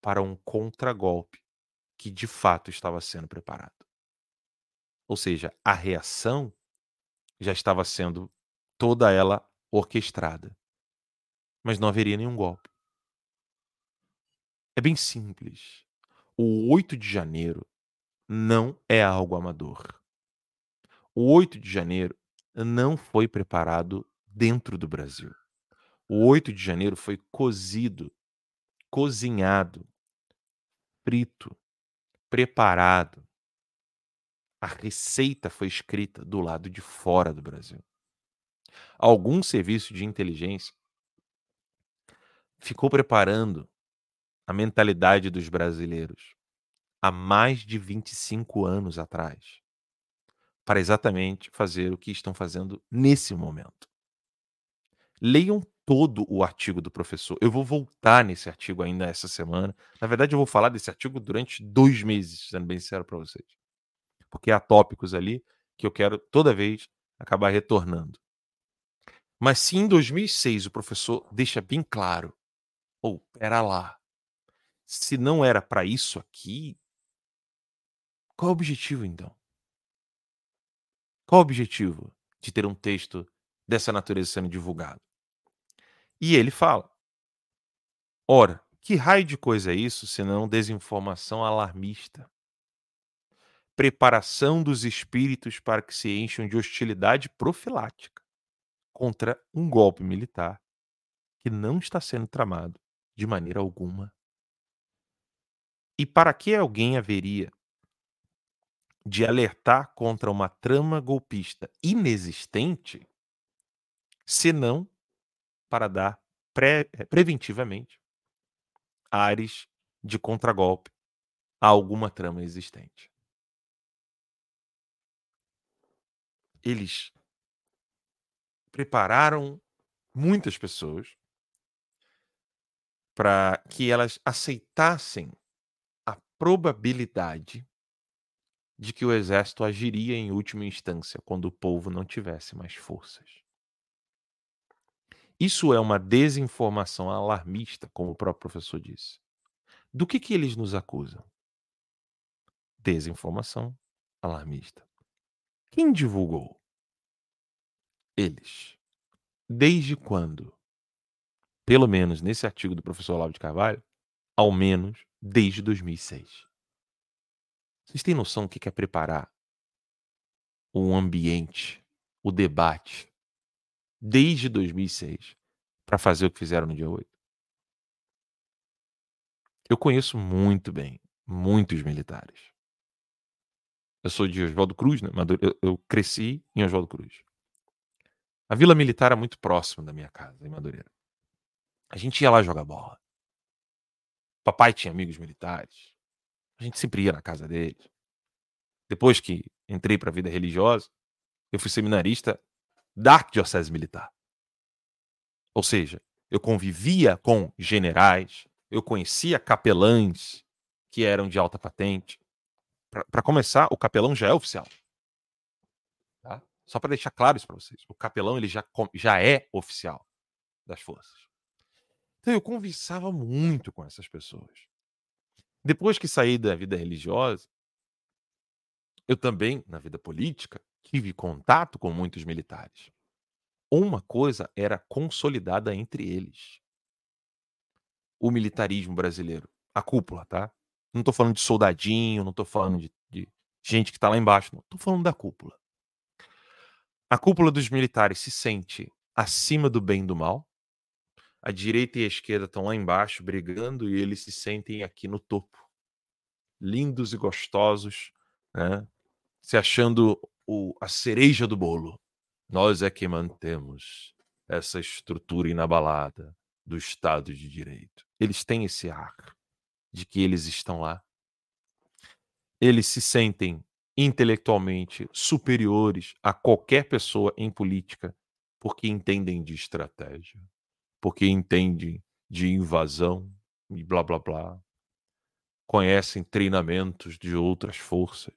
Speaker 1: para um contragolpe que de fato estava sendo preparado. Ou seja, a reação já estava sendo toda ela orquestrada. Mas não haveria nenhum golpe. É bem simples. O 8 de janeiro não é algo amador. O 8 de janeiro não foi preparado dentro do Brasil. O 8 de janeiro foi cozido, cozinhado, frito, preparado. A receita foi escrita do lado de fora do Brasil. Algum serviço de inteligência ficou preparando a mentalidade dos brasileiros há mais de 25 anos atrás para exatamente fazer o que estão fazendo nesse momento. Leiam todo o artigo do professor. Eu vou voltar nesse artigo ainda essa semana. Na verdade, eu vou falar desse artigo durante dois meses, sendo bem sincero para vocês. Porque há tópicos ali que eu quero toda vez acabar retornando. Mas se em 2006 o professor deixa bem claro, ou oh, pera lá, se não era para isso aqui, qual é o objetivo então? Qual o objetivo de ter um texto dessa natureza sendo divulgado? E ele fala: ora, que raio de coisa é isso senão desinformação alarmista? Preparação dos espíritos para que se encham de hostilidade profilática contra um golpe militar que não está sendo tramado de maneira alguma. E para que alguém haveria de alertar contra uma trama golpista inexistente, senão para dar eh, preventivamente ares de contragolpe a alguma trama existente. Eles prepararam muitas pessoas para que elas aceitassem a probabilidade de que o exército agiria em última instância quando o povo não tivesse mais forças. Isso é uma desinformação alarmista, como o próprio professor disse. Do que, que eles nos acusam? Desinformação alarmista. Quem divulgou? Eles. Desde quando? Pelo menos nesse artigo do professor Olavo de Carvalho, ao menos desde 2006. Vocês têm noção do que é preparar um ambiente, o debate, desde 2006, para fazer o que fizeram no dia 8? Eu conheço muito bem muitos militares. Eu sou de Oswaldo Cruz, né? Eu, cresci em Oswaldo Cruz. A Vila Militar é muito próxima da minha casa, em Madureira. A gente ia lá jogar bola. Papai tinha amigos militares. A gente sempre ia na casa deles. Depois que entrei para a vida religiosa, eu fui seminarista da Arquidiocese Militar. Ou seja, eu convivia com generais, eu conhecia capelães que eram de alta patente. Para começar, o capelão já é oficial. Tá? Só para deixar claro isso para vocês. O capelão ele já, já é oficial das forças. Então eu conversava muito com essas pessoas. Depois que saí da vida religiosa, eu também, na vida política, tive contato com muitos militares. Uma coisa era consolidada entre eles. O militarismo brasileiro, a cúpula, tá? Não estou falando de soldadinho, não estou falando de, de gente que está lá embaixo, não. Estou falando da cúpula. A cúpula dos militares se sente acima do bem e do mal, a direita e a esquerda estão lá embaixo brigando e eles se sentem aqui no topo. Lindos e gostosos, né? se achando o, a cereja do bolo. Nós é que mantemos essa estrutura inabalada do Estado de Direito. Eles têm esse ar de que eles estão lá. Eles se sentem intelectualmente superiores a qualquer pessoa em política porque entendem de estratégia porque entendem de invasão e blá blá blá. Conhecem treinamentos de outras forças.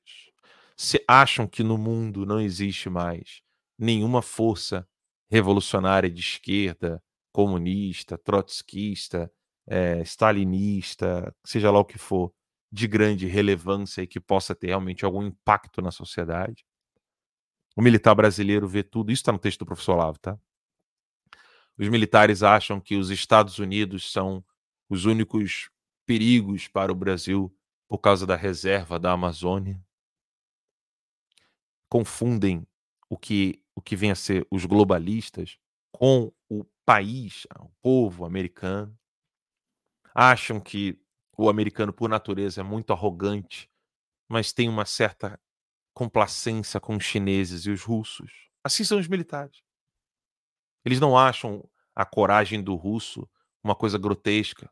Speaker 1: Se acham que no mundo não existe mais nenhuma força revolucionária de esquerda, comunista, trotskista, é, stalinista, seja lá o que for, de grande relevância e que possa ter realmente algum impacto na sociedade. O militar brasileiro vê tudo, isso está no texto do professor Olavo, tá? Os militares acham que os Estados Unidos são os únicos perigos para o Brasil por causa da reserva da Amazônia. Confundem o que o que vem a ser os globalistas com o país, o povo americano. Acham que o americano, por natureza, é muito arrogante, mas tem uma certa complacência com os chineses e os russos. Assim são os militares. Eles não acham a coragem do russo uma coisa grotesca.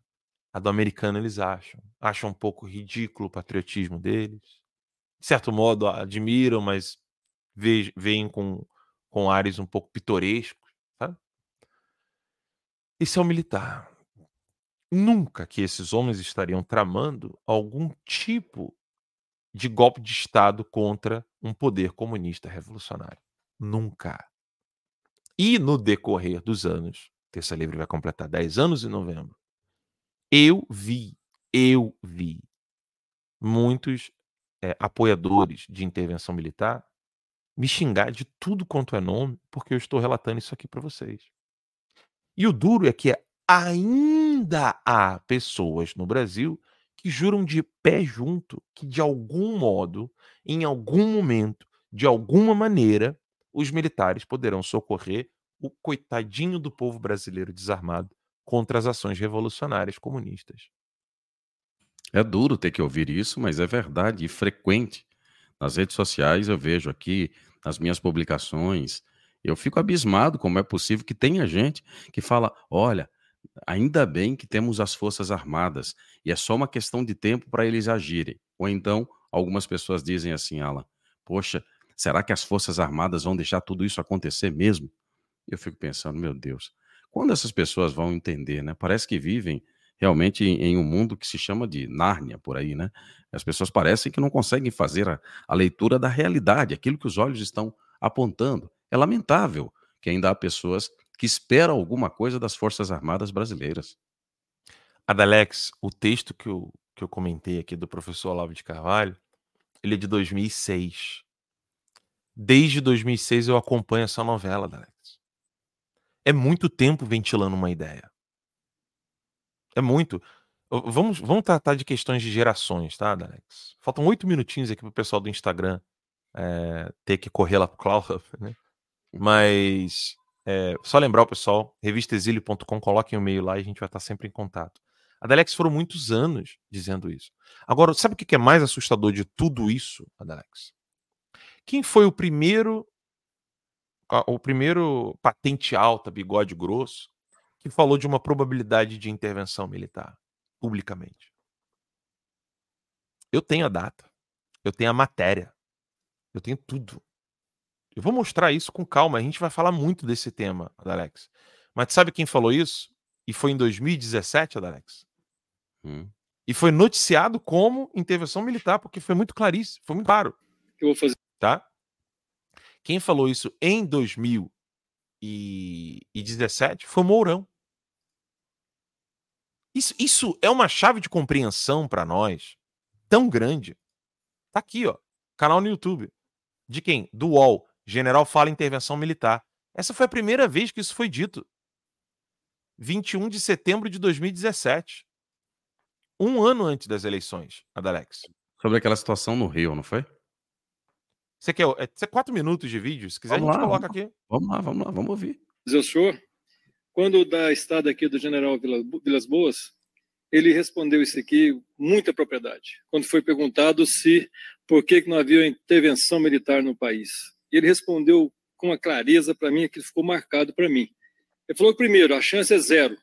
Speaker 1: A do americano eles acham. Acham um pouco ridículo o patriotismo deles. De certo modo, admiram, mas veem com, com ares um pouco pitorescos. Sabe? Esse é o militar. Nunca que esses homens estariam tramando algum tipo de golpe de Estado contra um poder comunista revolucionário. Nunca. E no decorrer dos anos, Terça Livre vai completar 10 anos em novembro, eu vi, eu vi muitos é, apoiadores de intervenção militar me xingar de tudo quanto é nome, porque eu estou relatando isso aqui para vocês. E o duro é que ainda há pessoas no Brasil que juram de pé junto que, de algum modo, em algum momento, de alguma maneira, os militares poderão socorrer o coitadinho do povo brasileiro desarmado contra as ações revolucionárias comunistas.
Speaker 2: É duro ter que ouvir isso, mas é verdade e frequente. Nas redes sociais eu vejo aqui, nas minhas publicações, eu fico abismado como é possível que tenha gente que fala: olha, Ainda bem que temos as Forças Armadas e é só uma questão de tempo para eles agirem. Ou então, algumas pessoas dizem assim, Alan, poxa, será que as Forças Armadas vão deixar tudo isso acontecer mesmo? Eu fico pensando, meu Deus, quando essas pessoas vão entender, né? Parece que vivem realmente em, um mundo que se chama de Nárnia por aí, né? As pessoas parecem que não conseguem fazer a, a leitura da realidade, aquilo que os olhos estão apontando. É lamentável que ainda há pessoas que espera alguma coisa das Forças Armadas brasileiras.
Speaker 1: Adalex, o texto que eu, que eu comentei aqui do professor Olavo de Carvalho, ele é de 2006. Desde 2006 eu acompanho essa novela, Adalex. É muito tempo ventilando uma ideia. É muito. Vamos, vamos tratar de questões de gerações, tá, Alex? Faltam oito minutinhos aqui para o pessoal do Instagram é, ter que correr lá pro Cloud, né? Mas é, só lembrar o pessoal, revistaexílio.com, coloquem o e-mail lá e a gente vai estar sempre em contato. A Delex foram muitos anos dizendo isso. Agora, sabe o que é mais assustador de tudo isso, Adelex? Quem foi o primeiro o primeiro patente alta, bigode grosso, que falou de uma probabilidade de intervenção militar publicamente? Eu tenho a data, eu tenho a matéria, eu tenho tudo. Eu vou mostrar isso com calma. A gente vai falar muito desse tema, Alex. Mas sabe quem falou isso? E foi em 2017, Alex. Hum. E foi noticiado como intervenção militar, porque foi muito claríssimo, foi muito claro.
Speaker 3: Eu vou fazer.
Speaker 1: Tá? Quem falou isso em 2017 foi Mourão. Isso, isso é uma chave de compreensão para nós tão grande. Tá aqui, ó. Canal no YouTube. De quem? Do UOL. General fala intervenção militar. Essa foi a primeira vez que isso foi dito. 21 de setembro de 2017. Um ano antes das eleições, Adalex.
Speaker 2: Sobre aquela situação no Rio, não foi?
Speaker 1: Você quer, é, quatro minutos de vídeo? Se quiser, vamos a gente lá, coloca
Speaker 2: vamos,
Speaker 1: aqui.
Speaker 2: Vamos lá, vamos lá, vamos ouvir.
Speaker 3: o senhor, quando da estada aqui do general Vilas Boas, ele respondeu isso aqui com muita propriedade. Quando foi perguntado se por que não havia intervenção militar no país. E ele respondeu com uma clareza para mim, que ficou marcado para mim. Ele falou, primeiro, a chance é zero.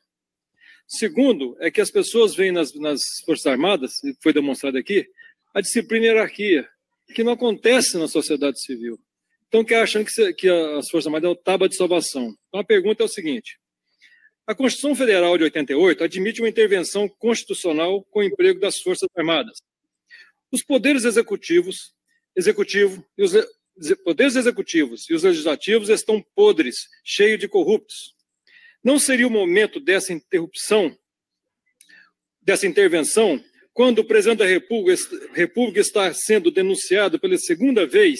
Speaker 3: Segundo, é que as pessoas veem nas, nas Forças Armadas, e foi demonstrado aqui, a disciplina e a hierarquia, que não acontece na sociedade civil. Então, que acham que, que as Forças Armadas é o tábua de salvação. Então, a pergunta é o seguinte: a Constituição Federal de 88 admite uma intervenção constitucional com o emprego das Forças Armadas. Os poderes executivos executivo e os poderes executivos e os legislativos estão podres, cheios de corruptos. Não seria o momento dessa interrupção, dessa intervenção, quando o presidente da República, está sendo denunciado pela segunda vez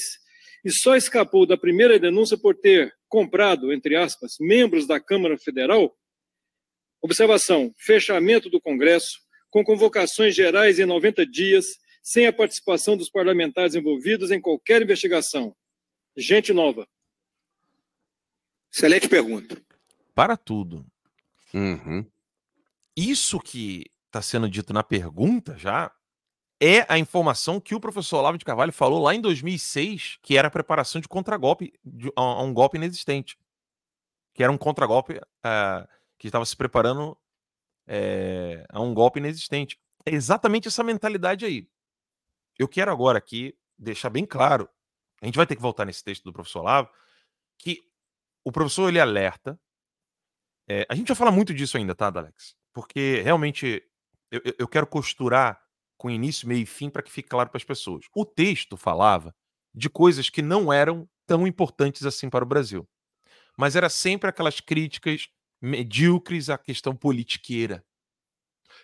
Speaker 3: e só escapou da primeira denúncia por ter comprado, entre aspas, membros da Câmara Federal? Observação: fechamento do Congresso, com convocações gerais em 90 dias, sem a participação dos parlamentares envolvidos em qualquer investigação. Gente nova.
Speaker 4: Excelente pergunta.
Speaker 1: Para tudo.
Speaker 2: Uhum.
Speaker 1: Isso que está sendo dito na pergunta já é a informação que o professor Olavo de Carvalho falou lá em 2006, que era a preparação de contragolpe a um golpe inexistente. Que era um contragolpe uh, que estava se preparando uh, a um golpe inexistente. É exatamente essa mentalidade aí. Eu quero agora aqui deixar bem claro, a gente vai ter que voltar nesse texto do professor Olavo, que o professor ele alerta. É, a gente vai falar muito disso ainda, tá, Alex? Porque realmente eu, eu quero costurar com início, meio e fim para que fique claro para as pessoas. O texto falava de coisas que não eram tão importantes assim para o Brasil. Mas era sempre aquelas críticas medíocres à questão politiqueira.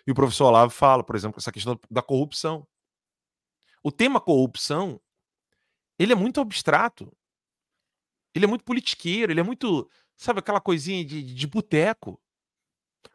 Speaker 1: E o professor Olavo fala, por exemplo, essa questão da corrupção. O tema corrupção, ele é muito abstrato. Ele é muito politiqueiro, ele é muito, sabe, aquela coisinha de, de boteco.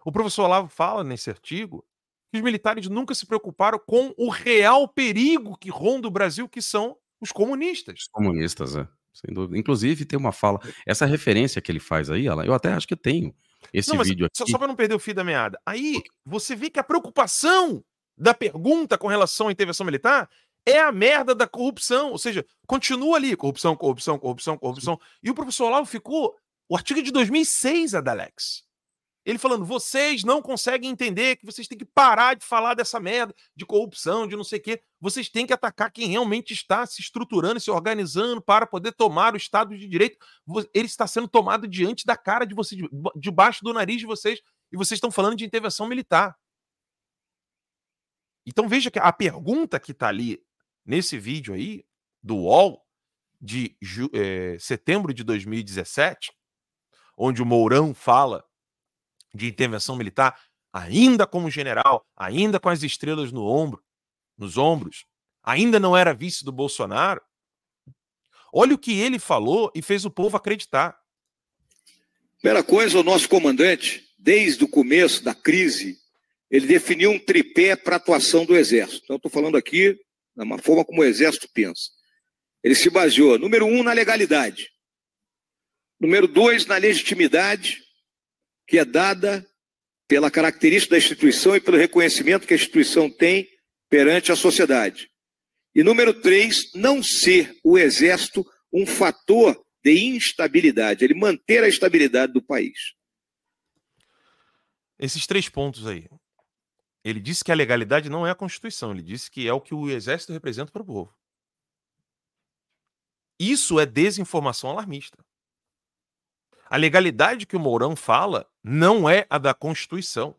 Speaker 1: O professor Olavo fala nesse artigo que os militares nunca se preocuparam com o real perigo que ronda o Brasil, que são os comunistas. Os
Speaker 2: comunistas, é. Sem dúvida. Inclusive, tem uma fala. Essa referência que ele faz aí, eu até acho que tenho esse não, vídeo aqui.
Speaker 1: Só, só para não perder o fio da meada. Aí, você vê que a preocupação da pergunta com relação à intervenção militar é a merda da corrupção. Ou seja, continua ali: corrupção, corrupção, corrupção, corrupção. E o professor Olavo ficou. O artigo é de 2006, Adalex. Ele falando, vocês não conseguem entender que vocês têm que parar de falar dessa merda, de corrupção, de não sei o quê. Vocês têm que atacar quem realmente está se estruturando e se organizando para poder tomar o Estado de Direito. Ele está sendo tomado diante da cara de vocês, debaixo do nariz de vocês, e vocês estão falando de intervenção militar. Então veja que a pergunta que está ali nesse vídeo aí, do UOL, de é, setembro de 2017, onde o Mourão fala de intervenção militar, ainda como general, ainda com as estrelas no ombro, nos ombros, ainda não era vice do Bolsonaro. Olha o que ele falou e fez o povo acreditar.
Speaker 4: Primeira coisa, o nosso comandante, desde o começo da crise, ele definiu um tripé para a atuação do Exército. Então, estou falando aqui da uma forma como o Exército pensa. Ele se baseou, número um, na legalidade. Número dois, na legitimidade que é dada pela característica da instituição e pelo reconhecimento que a instituição tem perante a sociedade. E número três, não ser o exército um fator de instabilidade, ele manter a estabilidade do país.
Speaker 1: Esses três pontos aí. Ele disse que a legalidade não é a Constituição, ele disse que é o que o exército representa para o povo. Isso é desinformação alarmista. A legalidade que o Mourão fala não é a da Constituição.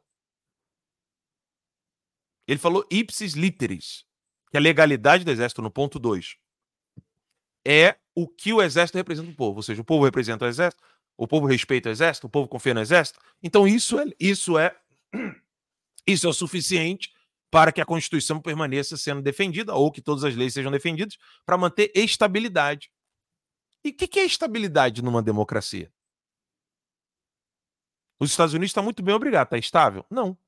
Speaker 1: Ele falou ipsis literis, que a legalidade do Exército, no ponto 2, é o que o Exército representa o povo. Ou seja, o povo representa o Exército, o povo respeita o Exército, o povo confia no Exército. Então isso é, isso é, isso é o suficiente para que a Constituição permaneça sendo defendida ou que todas as leis sejam defendidas para manter estabilidade. E o que, que é estabilidade numa democracia? Os Estados Unidos estão muito bem obrigado, está estável? Não.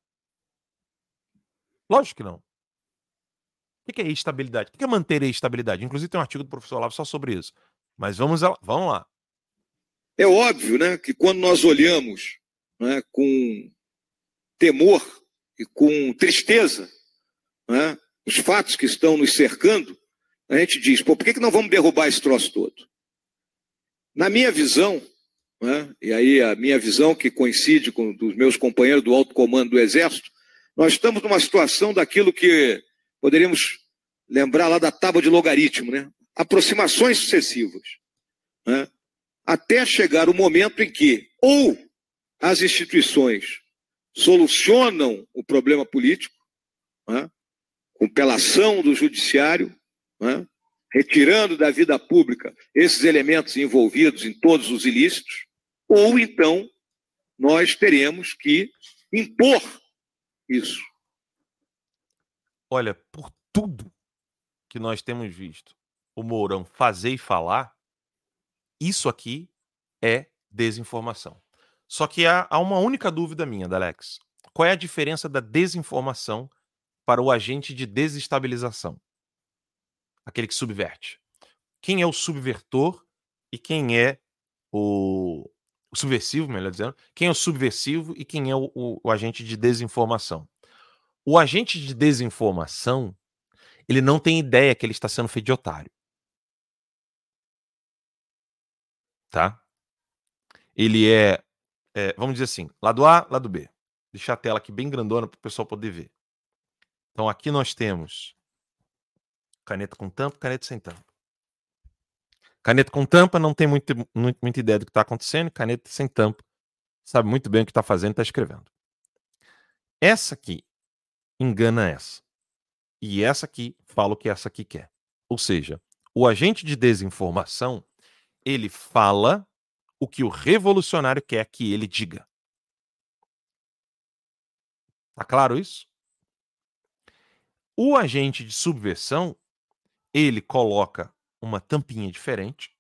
Speaker 1: Lógico que não. O que é estabilidade? O que é manter a estabilidade? Inclusive tem um artigo do professor Olavo só sobre isso. Mas vamos lá. Vamos lá.
Speaker 4: É óbvio né, que quando nós olhamos né, com temor e com tristeza né, os fatos que estão nos cercando, a gente diz, pô, por que, que não vamos derrubar esse troço todo? Na minha visão, né? e aí a minha visão, que coincide com dos meus companheiros do alto comando do Exército, nós estamos numa situação daquilo que poderíamos lembrar lá da tábua de logaritmo, né? aproximações sucessivas, né? até chegar o momento em que ou as instituições solucionam o problema político, né? com pela ação do judiciário, né? retirando da vida pública esses elementos envolvidos em todos os ilícitos, ou então nós teremos que impor isso.
Speaker 1: Olha, por tudo que nós temos visto o Mourão fazer e falar, isso aqui é desinformação. Só que há, há uma única dúvida minha, Dalex. Qual é a diferença da desinformação para o agente de desestabilização? Aquele que subverte. Quem é o subvertor e quem é o, o subversivo, melhor dizendo? Quem é o subversivo e quem é o, o, o agente de desinformação? O agente de desinformação, ele não tem ideia que ele está sendo feito de otário. Tá? Ele é, é, vamos dizer assim, lado A, lado B. Deixar a tela aqui bem grandona para o pessoal poder ver. Então aqui nós temos caneta com tampa, caneta sem tampa. Caneta com tampa não tem muito, muito, muita ideia do que está acontecendo. Caneta sem tampa sabe muito bem o que está fazendo está escrevendo. Essa aqui engana essa. E essa aqui fala o que essa aqui quer. Ou seja, o agente de desinformação ele fala o que o revolucionário quer que ele diga. Tá claro isso? O agente de subversão, ele coloca uma tampinha diferente,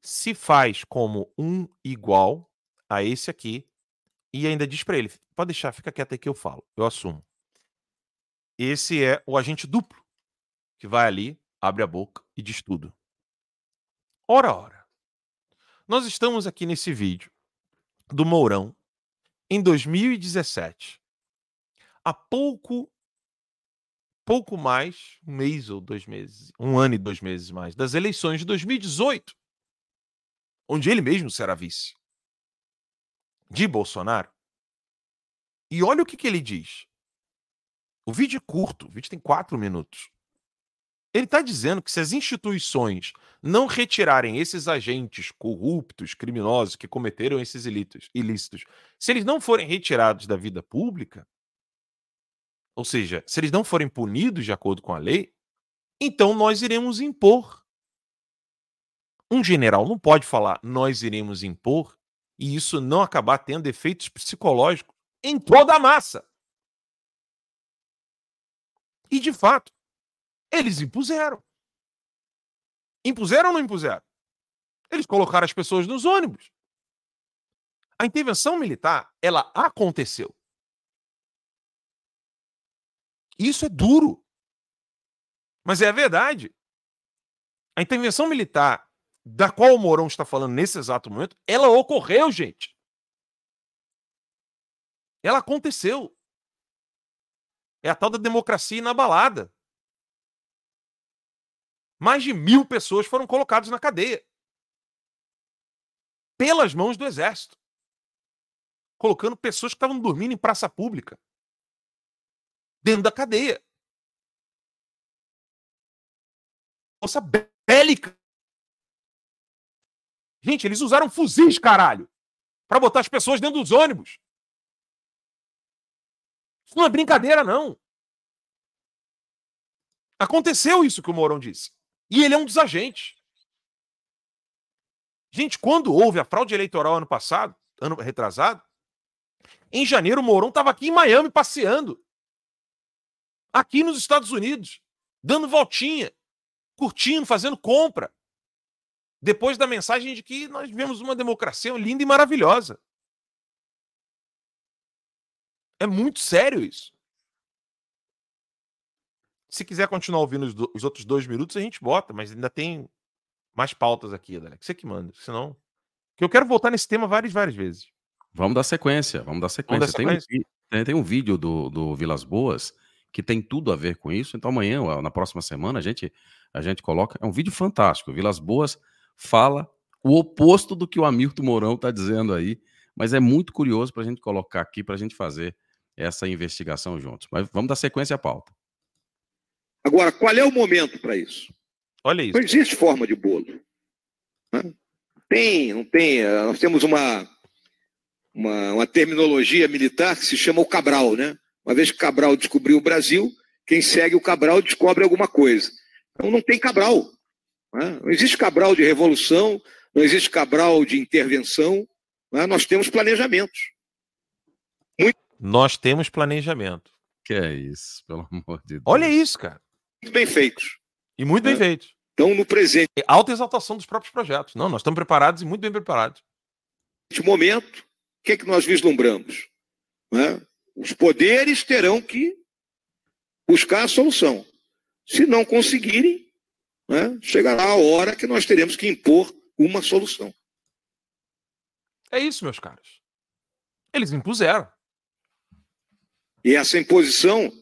Speaker 1: se faz como um igual a esse aqui e ainda diz para ele: pode deixar, fica quieto aí que eu falo, eu assumo. Esse é o agente duplo que vai ali, abre a boca e diz tudo. Ora, ora. Nós estamos aqui nesse vídeo do Mourão em 2017. Há pouco, pouco mais, um mês ou dois meses, um ano e dois meses mais, das eleições de 2018, onde ele mesmo será vice de Bolsonaro. E olha o que, que ele diz. O vídeo é curto, o vídeo tem quatro minutos. Ele está dizendo que se as instituições não retirarem esses agentes corruptos, criminosos que cometeram esses ilícitos, ilícitos, se eles não forem retirados da vida pública, ou seja, se eles não forem punidos de acordo com a lei, então nós iremos impor. Um general não pode falar nós iremos impor e isso não acabar tendo efeitos psicológicos em toda a massa. E de fato, eles impuseram. Impuseram ou não impuseram? Eles colocaram as pessoas nos ônibus. A intervenção militar, ela aconteceu. Isso é duro. Mas é a verdade. A intervenção militar da qual o Mourão está falando nesse exato momento, ela ocorreu, gente. Ela aconteceu. É a tal da democracia inabalada. Mais de mil pessoas foram colocadas na cadeia. Pelas mãos do exército. Colocando pessoas que estavam dormindo em praça pública. Dentro da cadeia. Força bélica. Gente, eles usaram fuzis, caralho. para botar as pessoas dentro dos ônibus. Isso não é brincadeira, não. Aconteceu isso que o Mourão disse. E ele é um dos agentes. Gente, quando houve a fraude eleitoral ano passado, ano retrasado, em janeiro o Mourão estava aqui em Miami passeando. Aqui nos Estados Unidos, dando voltinha, curtindo, fazendo compra. Depois da mensagem de que nós vivemos uma democracia linda e maravilhosa. É muito sério isso. Se quiser continuar ouvindo os, do, os, outros dois minutos, a gente bota, mas ainda tem mais pautas aqui, Alex. Você que manda. Senão. Que eu quero voltar nesse tema várias, várias vezes.
Speaker 2: Vamos dar sequência, vamos dar sequência. Vamos dar sequência. Tem, um, tem, tem, um vídeo do, do Vilas Boas que tem tudo a ver com isso. Então, amanhã, na próxima semana, a gente, a gente coloca. É um vídeo fantástico. Vilas Boas fala o oposto do que o Hamilton Mourão está dizendo aí. Mas é muito curioso para a gente colocar aqui, para a gente fazer essa investigação juntos. Mas vamos dar sequência à pauta.
Speaker 4: Agora, qual é o momento para isso?
Speaker 1: Olha isso.
Speaker 4: Não existe forma de bolo. Né? Tem, não tem. Eh, nós temos uma, uma, uma, terminologia militar que se chama o Cabral, né? Uma vez que Cabral descobriu o Brasil, quem segue o Cabral descobre alguma coisa. Então não tem Cabral. Né? Não existe Cabral de revolução, não existe Cabral de intervenção. Né? Nós temos planejamentos.
Speaker 1: Muito... Nós temos planejamento.
Speaker 2: Que é isso, pelo amor de Deus.
Speaker 1: Olha isso, cara.
Speaker 4: Muito bem feitos.
Speaker 1: E muito bem feitos.
Speaker 4: Então, no presente.
Speaker 1: Alta exaltação dos próprios projetos. Não, nós estamos preparados e muito bem preparados.
Speaker 4: Neste momento, o que, é que nós vislumbramos? Né? Os poderes terão que buscar a solução. Se não conseguirem, né, chegará a hora que nós teremos que impor uma solução.
Speaker 1: É isso, meus caros. Eles impuseram.
Speaker 4: E essa imposição,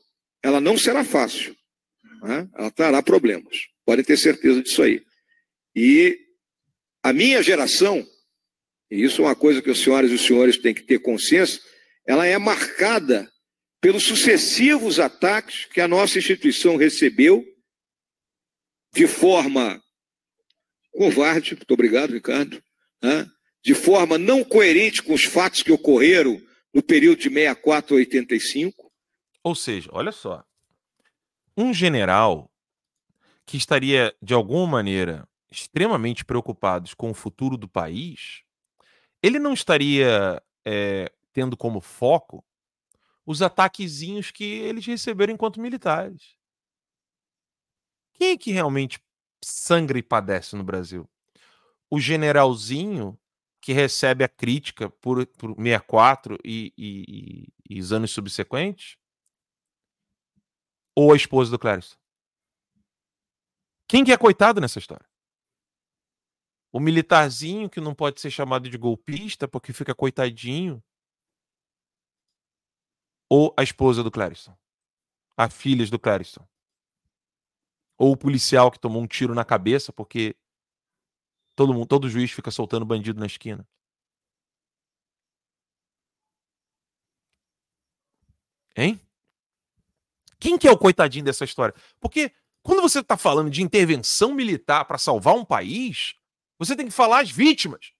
Speaker 4: ela não será fácil. Né? Ela trará problemas. Podem ter certeza disso aí. E a minha geração, e isso é uma coisa que os senhores e os senhores têm que ter consciência, ela é marcada pelos sucessivos ataques que a nossa instituição recebeu de forma covarde, muito obrigado, Ricardo, né? de forma não coerente com os fatos que ocorreram no período de 64 a 85.
Speaker 1: Ou seja, olha só, um general que estaria, de alguma maneira, extremamente preocupado com o futuro do país, ele não estaria é, tendo como foco os ataquezinhos que eles receberam enquanto militares. Quem é que realmente sangra e padece no Brasil? O generalzinho que recebe a crítica por, por 64 e, e, e, e os anos subsequentes? Ou a esposa do Clériston? Quem que é coitado nessa história? O militarzinho que não pode ser chamado de golpista porque fica coitadinho? Ou a esposa do Clériston? A filha do Clériston? Ou o policial que tomou um tiro na cabeça porque todo mundo, todo juiz fica soltando bandido na esquina. Hein? Quem que é o coitadinho dessa história? Porque quando você está falando de intervenção militar para salvar um país, você tem que falar as vítimas.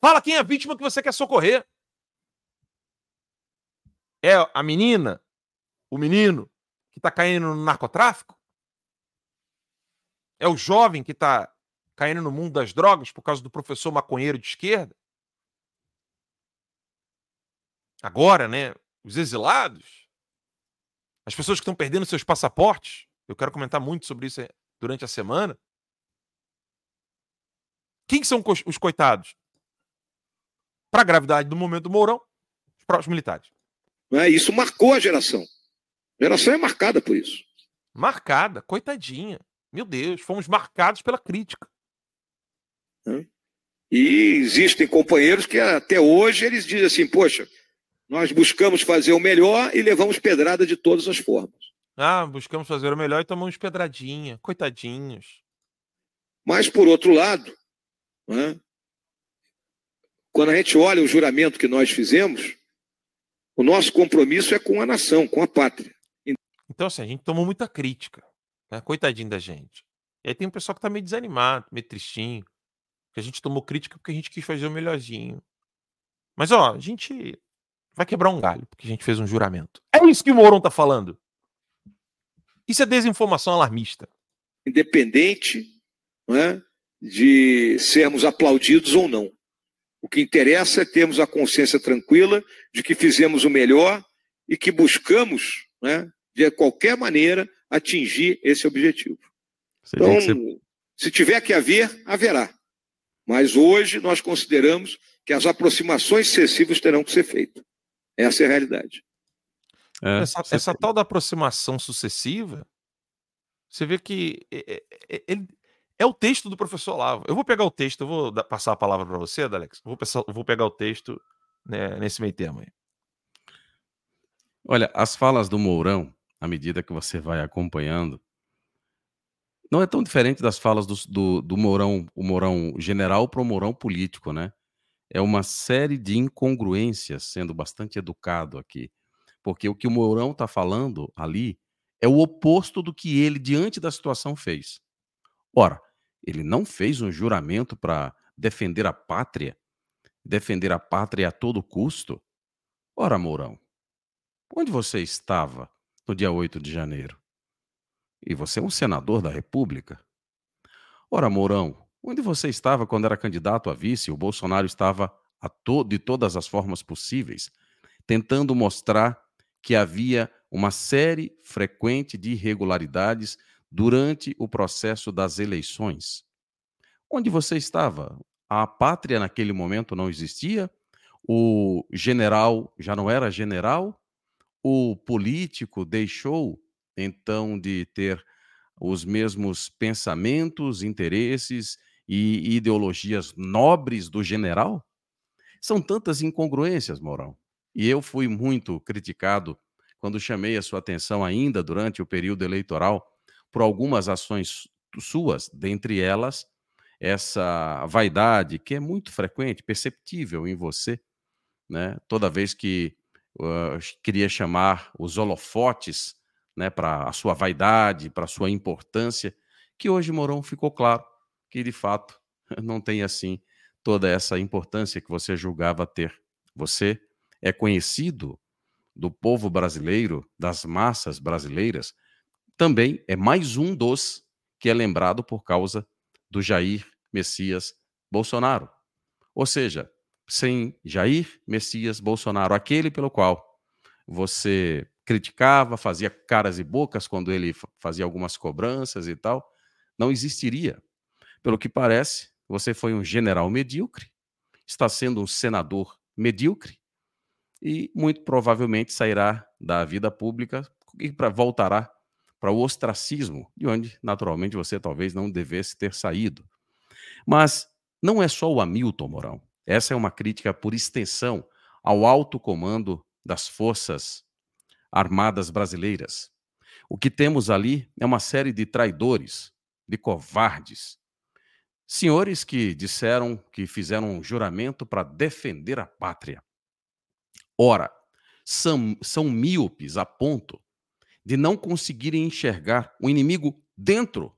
Speaker 1: Fala quem é a vítima que você quer socorrer. É a menina, o menino que está caindo no narcotráfico? É o jovem que está caindo no mundo das drogas por causa do professor maconheiro de esquerda? Agora, né? Os exilados, as pessoas que estão perdendo seus passaportes. Eu quero comentar muito sobre isso eh, durante a semana. Quem são os coitados? Para a gravidade do momento do Mourão, os próprios militares.
Speaker 4: É, isso marcou a geração. A geração é marcada por isso.
Speaker 1: Marcada, coitadinha. Meu Deus, fomos marcados pela crítica.
Speaker 4: E existem companheiros que até hoje eles dizem assim: poxa, nós buscamos fazer o melhor e levamos pedrada de todas as formas.
Speaker 1: Ah, buscamos fazer o melhor e tomamos pedradinha, coitadinhos.
Speaker 4: Mas, por outro lado, né, quando a gente olha o juramento que nós fizemos, o nosso compromisso é com a nação, com a pátria.
Speaker 1: Então, assim, a gente tomou muita crítica. Né? Coitadinho da gente. E aí tem um pessoal que tá meio desanimado, meio tristinho. Que a gente tomou crítica porque a gente quis fazer o melhorzinho. Mas, ó, a gente vai quebrar um galho, porque a gente fez um juramento. É isso que o Mourão tá falando. Isso é desinformação alarmista.
Speaker 4: Independente é, de sermos aplaudidos ou não. O que interessa é termos a consciência tranquila de que fizemos o melhor e que buscamos, né, de qualquer maneira, atingir esse objetivo. Você então, ser... se tiver que haver, haverá. Mas hoje nós consideramos que as aproximações excessivas terão que ser feitas. Essa é a realidade.
Speaker 1: É, essa, essa tal da aproximação sucessiva, você vê que é, é, o texto do professor Olavo. Eu vou pegar o texto, eu vou passar a palavra para você, Alex. Vou, vou pegar o texto né, nesse meio termo aí.
Speaker 2: Olha, as falas do Mourão, à medida que você vai acompanhando, não é tão diferente das falas do, do, do Mourão, o Mourão general para o Mourão político, né? É uma série de incongruências, sendo bastante educado aqui. Porque o que o Mourão está falando ali é o oposto do que ele, diante da situação, fez. Ora, ele não fez um juramento para defender a pátria, defender a pátria a todo custo. Ora, Mourão, onde você estava no dia 8 de janeiro? E você é um senador da República. Ora, Mourão, onde você estava quando era candidato a vice? O Bolsonaro estava to de todas as formas possíveis, tentando mostrar que havia uma série frequente de irregularidades durante o processo das eleições. Onde você estava? A pátria naquele momento não existia? O general já não era general? O político deixou então de ter os mesmos pensamentos, interesses e ideologias nobres do general? São tantas incongruências, Mourão. E eu fui muito criticado quando chamei a sua atenção ainda durante o período eleitoral por algumas ações suas, dentre elas essa vaidade que é muito frequente, perceptível em você, né? Toda vez que uh, queria chamar os holofotes né, para a sua vaidade, para a sua importância, que hoje Mourão ficou claro que de fato não tem assim toda essa importância que você julgava ter. Você é conhecido do povo brasileiro, das massas brasileiras, também é mais um dos que é lembrado por causa do Jair Messias Bolsonaro. Ou seja, sem Jair Messias Bolsonaro, aquele pelo qual você criticava, fazia caras e bocas quando ele fazia algumas cobranças e tal, não existiria. Pelo que parece, você foi um general medíocre, está sendo um senador medíocre e muito provavelmente sairá da vida pública e voltará para o ostracismo, de onde naturalmente você talvez não devesse ter saído. Mas não é só o Hamilton Mourão. Essa é uma crítica por extensão ao alto comando das forças armadas brasileiras. O que temos ali é uma série de traidores, de covardes, senhores que disseram que fizeram um juramento para defender a pátria. Ora, são, são míopes a ponto de não conseguirem enxergar o inimigo dentro.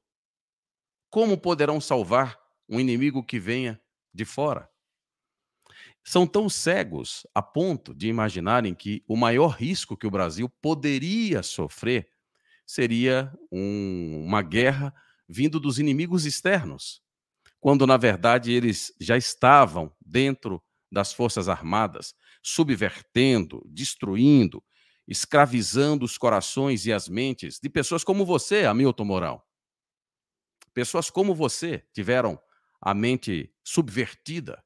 Speaker 2: Como poderão salvar um inimigo que venha de fora? são tão cegos a ponto de imaginarem que o maior risco que o Brasil poderia sofrer seria um, uma guerra vindo dos inimigos externos, quando na verdade eles já estavam dentro das Forças Armadas, subvertendo, destruindo, escravizando os corações e as mentes de pessoas como você, Hamilton Mourão. Pessoas como você tiveram a mente subvertida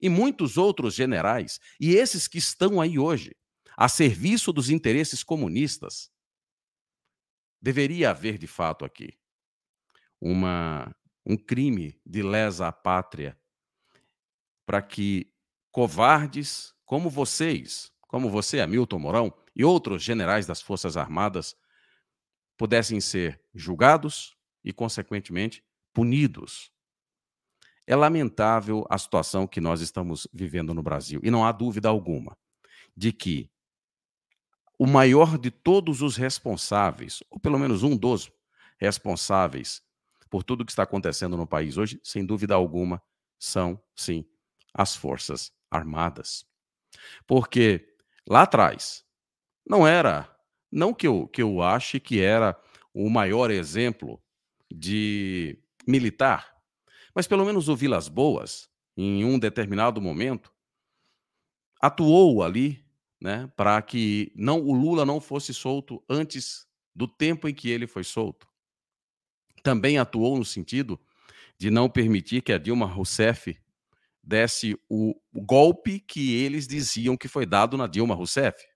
Speaker 2: e muitos outros generais, e esses que estão aí hoje, a serviço dos interesses comunistas. Deveria haver, de fato, aqui uma, um crime de lesa à pátria para que covardes como vocês, como você, Hamilton Mourão, e outros generais das Forças Armadas pudessem ser julgados e, consequentemente, punidos. É lamentável a situação que nós estamos vivendo no Brasil. E não há dúvida alguma de que o maior de todos os responsáveis, ou pelo menos um dos responsáveis por tudo que está acontecendo no país hoje, sem dúvida alguma, são, sim, as Forças Armadas. Porque lá atrás, não era, não que eu, que eu ache que era o maior exemplo de militar, mas pelo menos o Vilas Boas, em um determinado momento, atuou ali né, para que não o Lula não fosse solto antes do tempo em que ele foi solto. Também atuou no sentido de não permitir que a Dilma Rousseff desse o, golpe que eles diziam que foi dado na Dilma Rousseff.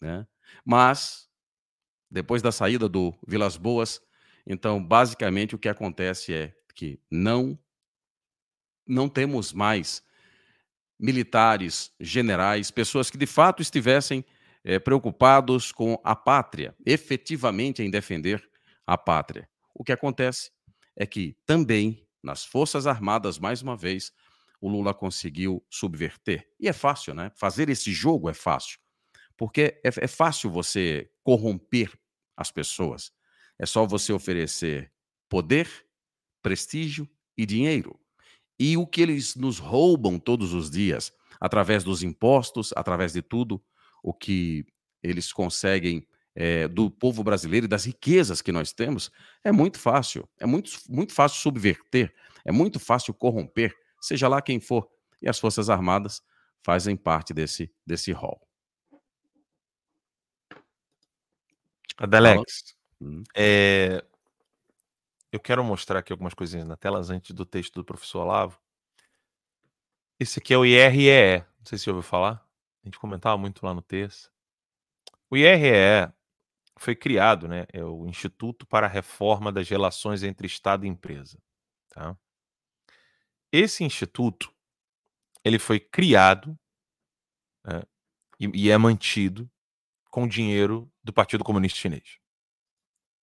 Speaker 2: Né? Mas, depois da saída do Vilas Boas, então, basicamente, o que acontece é que não não temos mais militares, generais, pessoas que de fato estivessem é, preocupados com a pátria, efetivamente em defender a pátria. O que acontece é que também nas Forças Armadas, mais uma vez, o Lula conseguiu subverter. E é fácil, né? Fazer esse jogo é fácil. Porque é, é fácil você corromper as pessoas. É só você oferecer poder prestígio e dinheiro. E o que eles nos roubam todos os dias, através dos impostos, através de tudo o que eles conseguem é, do povo brasileiro e das riquezas que nós temos, é muito fácil. É muito, muito fácil subverter, é muito fácil corromper, seja lá quem for. E as Forças Armadas fazem parte desse, desse rol.
Speaker 1: Adelex, hum. é, eu quero mostrar aqui algumas coisinhas na tela antes do texto do professor Olavo. Esse aqui é o IREE, não sei se você ouviu falar. A gente comentava muito lá no texto. O IREE foi criado, né? É o Instituto para a Reforma das Relações entre Estado e Empresa. Tá? Esse instituto ele foi criado né, e, e, é mantido com dinheiro do Partido Comunista Chinês.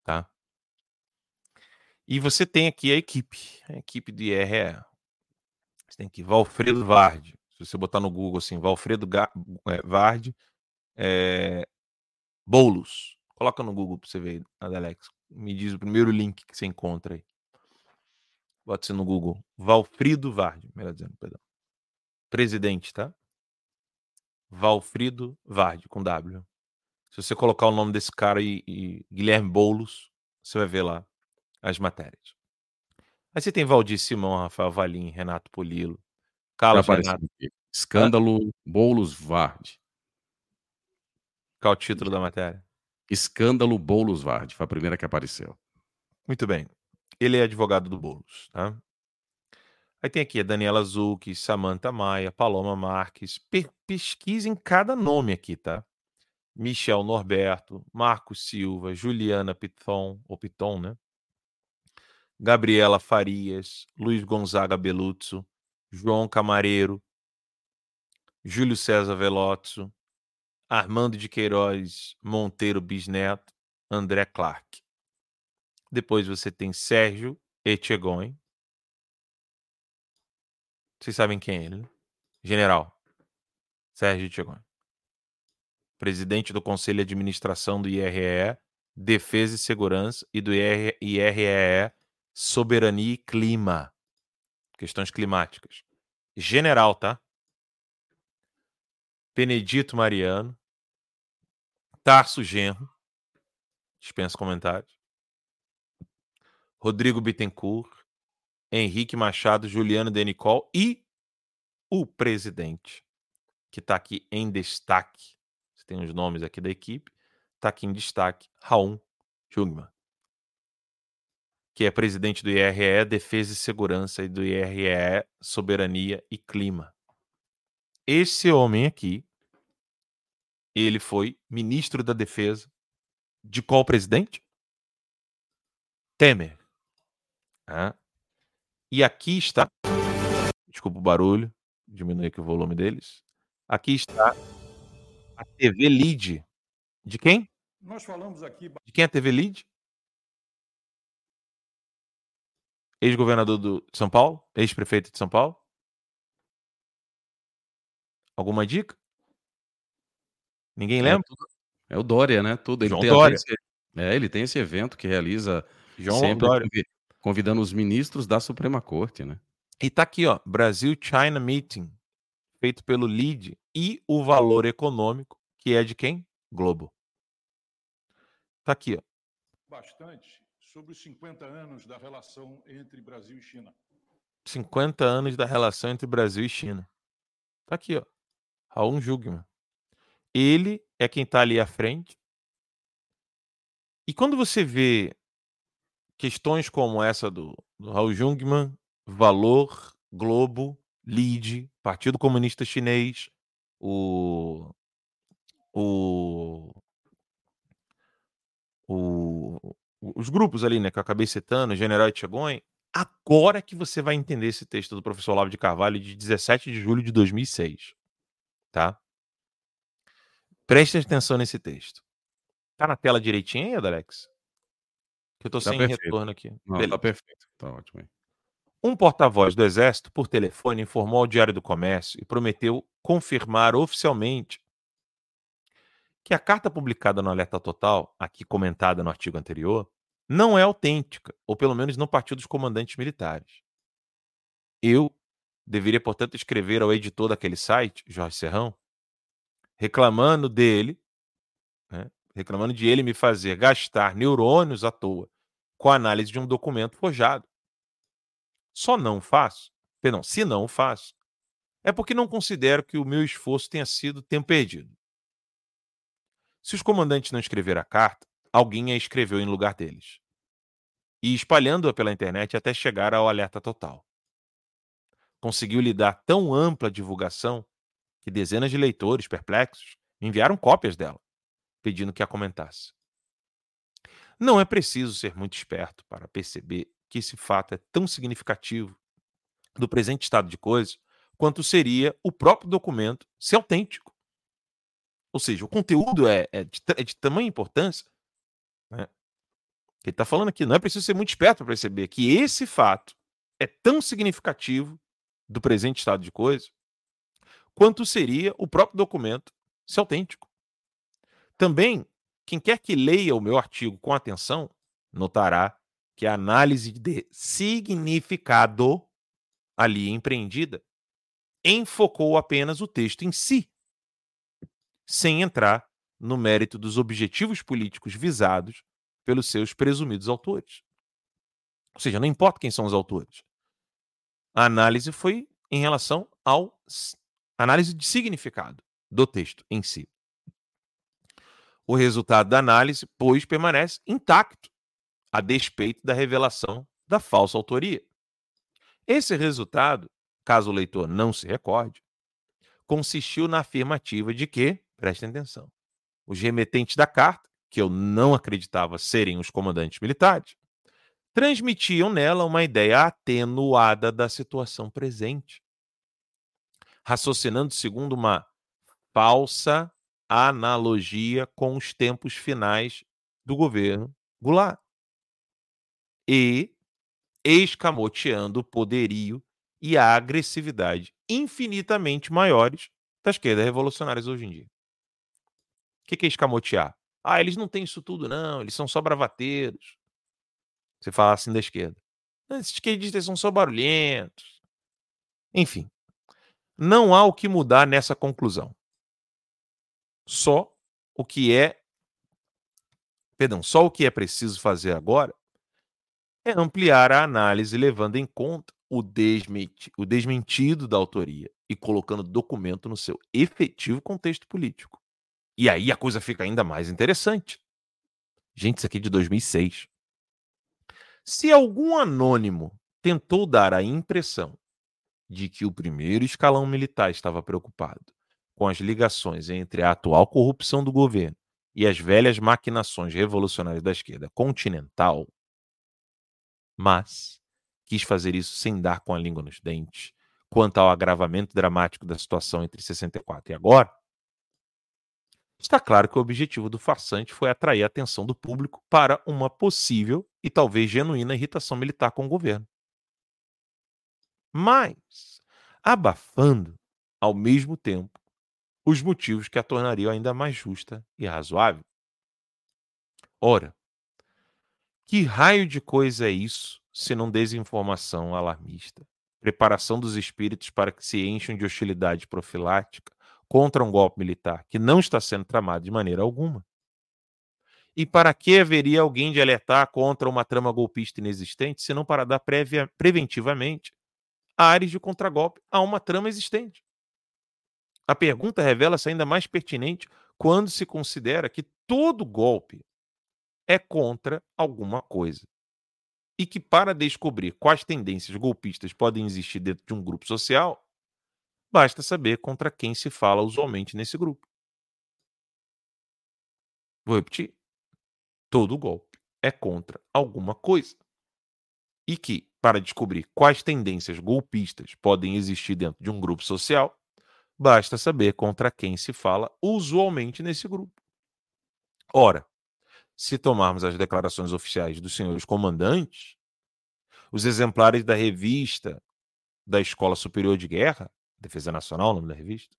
Speaker 1: Tá? E você tem aqui a equipe, a equipe do IRE. Você tem aqui Valfredo Vardi. Se você botar no Google assim, Valfredo Ga é, é, Boulos. Coloca no Google para você ver, Adelex. Me diz o primeiro link que você encontra aí. Bota ser no Google. Valfrido Vardi, melhor dizendo, perdão. Presidente, tá? Valfrido Vardi, com W. Se você colocar o nome desse cara e, e Guilherme Boulos, você vai ver lá as matérias. Aí você tem Valdir Simão, Rafael Valim, Renato Polilo, Carlos Renato.
Speaker 2: Escândalo Hã? Boulos Vardi.
Speaker 1: Qual o título da matéria?
Speaker 2: Escândalo Boulos Vard, foi a primeira que apareceu.
Speaker 1: Muito bem. Ele é advogado do Boulos, tá? Aí tem aqui a Daniela Zucchi, Samantha Maia, Paloma Marques. Pe pesquisem cada nome aqui, tá? Michel Norberto, Marcos Silva, Juliana Piton, ou Piton, né? Gabriela Farias, Luiz Gonzaga Beluzzo, João Camareiro, Júlio César Velozzo, Armando de Queiroz Monteiro Bisneto, André Clark. Depois você tem Sérgio Etchegoin. Vocês sabem quem é ele, né? General Sérgio Etchegoin. Presidente do Conselho de Administração do IRE, Defesa e Segurança e do IRE Soberania e Clima. Questões climáticas. General, tá? Benedito Mariano, Tarso Genro, dispensa comentários. Rodrigo Bittencourt, Henrique Machado, Juliano Denicol e o presidente, que está aqui em destaque. Tem os nomes aqui da equipe. Está aqui em destaque, Raul Jungmann, que é presidente do IRE Defesa e Segurança e do IRE Soberania e Clima. Esse homem aqui ele foi ministro da Defesa de qual presidente? Temer. Ah. E aqui está. Desculpa o barulho, diminui aqui o volume deles. Aqui está a TV Lead. De quem?
Speaker 5: Nós falamos aqui.
Speaker 1: De quem é a TV Lead? Ex-governador de São Paulo? Ex-prefeito de São Paulo? Alguma dica? Ninguém é lembra?
Speaker 2: É, é o Dória, né? Tudo. Ele
Speaker 1: João
Speaker 2: tem
Speaker 1: Dória.
Speaker 2: Esse, é, ele tem esse evento que realiza
Speaker 1: João
Speaker 2: sempre
Speaker 1: Dória.
Speaker 2: convidando os ministros da Suprema Corte, né?
Speaker 1: E tá aqui, ó, Brasil China Meeting, feito pelo LID e o valor econômico, que é de quem? Globo. Tá aqui, ó.
Speaker 5: Bastante sobre os 50 anos da relação entre Brasil e China.
Speaker 1: 50 anos da relação entre Brasil e China. Tá aqui, ó. Raul Jugman. Ele é quem está ali à frente. E quando você vê questões como essa do, do Raul Jungmann, Valor, Globo, LIDE, Partido Comunista Chinês, o, o, o, os grupos ali, né, que eu acabei citando, General Etchegoin, agora que você vai entender esse texto do professor Olavo de Carvalho de 17 de julho de 2006, tá? Preste atenção nesse texto. Tá na tela direitinho aí, Alex? Que eu tô tá sem perfeito. retorno aqui.
Speaker 2: Não, tá perfeito. Tá ótimo.
Speaker 1: Um porta-voz do Exército, por telefone, informou ao Diário do Comércio e prometeu confirmar oficialmente que a carta publicada no Alerta Total, aqui comentada no artigo anterior, não é autêntica, ou pelo menos não partiu dos comandantes militares. Eu deveria, portanto, escrever ao editor daquele site, Jorge Serrão, reclamando dele, né, reclamando de ele me fazer gastar neurônios à toa com a análise de um documento forjado. Só não faço, perdão, se não faço, é porque não considero que o meu esforço tenha sido tempo perdido. Se os comandantes não escreveram a carta, alguém a escreveu em lugar deles. E espalhando-a pela internet até chegar ao alerta total. Conseguiu lhe dar tão ampla divulgação que dezenas de leitores perplexos enviaram cópias dela, pedindo que a comentasse. Não é preciso ser muito esperto para perceber que esse fato é tão significativo do presente estado de coisas quanto seria o próprio documento ser autêntico. Ou seja, o conteúdo é, é, de, é de, tamanha importância. Né? Ele está falando aqui, não é preciso ser muito esperto para perceber que esse fato é tão significativo do presente estado de coisas quanto seria o próprio documento ser autêntico. Também, quem quer que leia o meu artigo com atenção, notará que a análise de significado ali empreendida enfocou apenas o texto em si, sem entrar no mérito dos objetivos políticos visados pelos seus presumidos autores. Ou seja, não importa quem são os autores. A análise foi em relação ao análise de significado do texto em si. O resultado da análise, pois, permanece intacto, a despeito da revelação da falsa autoria. Esse resultado, caso o leitor não se recorde, consistiu na afirmativa de que, prestem atenção, os remetentes da carta, que eu não acreditava serem os comandantes militares, transmitiam nela uma ideia atenuada da situação presente raciocinando segundo uma falsa analogia com os tempos finais do governo Goulart e escamoteando o poderio e a agressividade infinitamente maiores das esquerdas revolucionárias hoje em dia. O que é escamotear? Ah, eles não têm isso tudo, não, eles são só bravateiros. Você fala assim da esquerda. Esses esquerdistas são só barulhentos. Enfim, não há o que mudar nessa conclusão. Só o que é. Perdão, só o que é preciso fazer agora é ampliar a análise levando em conta o, o desmentido da autoria e colocando o documento no seu efetivo contexto político. E aí a coisa fica ainda mais interessante. Gente, isso aqui é de 2006. Se algum anônimo tentou dar a impressão de que o primeiro escalão militar estava preocupado com as ligações entre a atual corrupção do governo e as velhas maquinações revolucionárias da esquerda continental, mas quis fazer isso sem dar com a língua nos dentes quanto ao agravamento dramático da situação entre 64 e agora, está claro que o objetivo do farsante foi atrair a atenção do público para uma possível e talvez genuína irritação militar com o governo mas abafando, ao mesmo tempo, os motivos que a tornariam ainda mais justa e razoável. Ora, que raio de coisa é isso, se não desinformação alarmista? Preparação dos espíritos para que se encham de hostilidade profilática contra um golpe militar que não está sendo tramado de maneira alguma? E para que haveria alguém de alertar contra uma trama golpista inexistente, se não para dar previa, preventivamente áreas de contragolpe a uma trama existente. A pergunta revela-se ainda mais pertinente quando se considera que todo golpe é contra alguma coisa. E que para descobrir quais tendências golpistas podem existir dentro de um grupo social, basta saber contra quem se fala usualmente nesse grupo. Vou repetir. Todo golpe é contra alguma coisa. E que para descobrir quais tendências golpistas podem existir dentro de um grupo social, basta saber contra quem se fala usualmente nesse grupo. Ora, se tomarmos as declarações oficiais dos senhores comandantes, os exemplares da revista da Escola Superior de Guerra, Defesa Nacional, o nome da revista,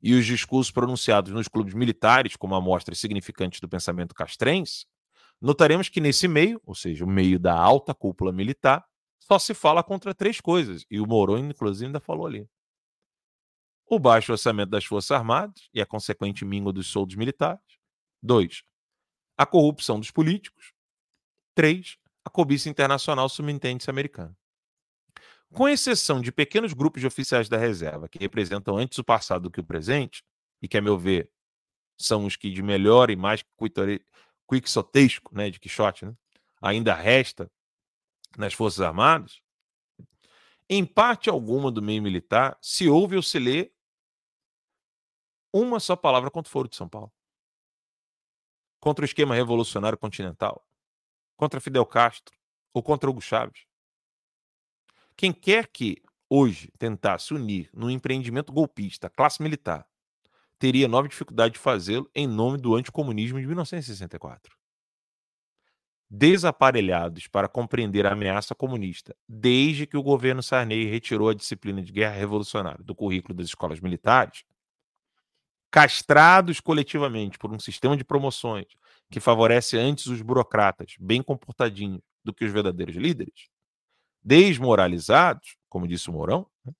Speaker 1: e os discursos pronunciados nos clubes militares como amostras significantes do pensamento castrense, notaremos que nesse meio, ou seja, o meio da alta cúpula militar, só se fala contra três coisas, e o Moron, inclusive, ainda falou ali. O baixo orçamento das Forças Armadas e a consequente míngua dos soldos militares. Dois, a corrupção dos políticos. Três, a cobiça internacional subintende americana. Com exceção de pequenos grupos de oficiais da reserva que representam antes o passado do que o presente, e que, a meu ver, são os que de melhor e mais quixotesco, né, de Quixote, né, ainda resta nas Forças Armadas, em parte alguma do meio militar, se ouve ou se lê uma só palavra contra o Foro de São Paulo. Contra o esquema revolucionário continental. Contra Fidel Castro. Ou contra Hugo Chávez. Quem quer que hoje tentasse unir no empreendimento golpista a classe militar teria nova dificuldade de fazê-lo em nome do anticomunismo de 1964 desaparelhados para compreender a ameaça comunista desde que o governo Sarney retirou a disciplina de guerra revolucionária do currículo das escolas militares, castrados coletivamente por um sistema de promoções que favorece antes os burocratas bem comportadinhos do que os verdadeiros líderes, desmoralizados, como disse o Mourão, né?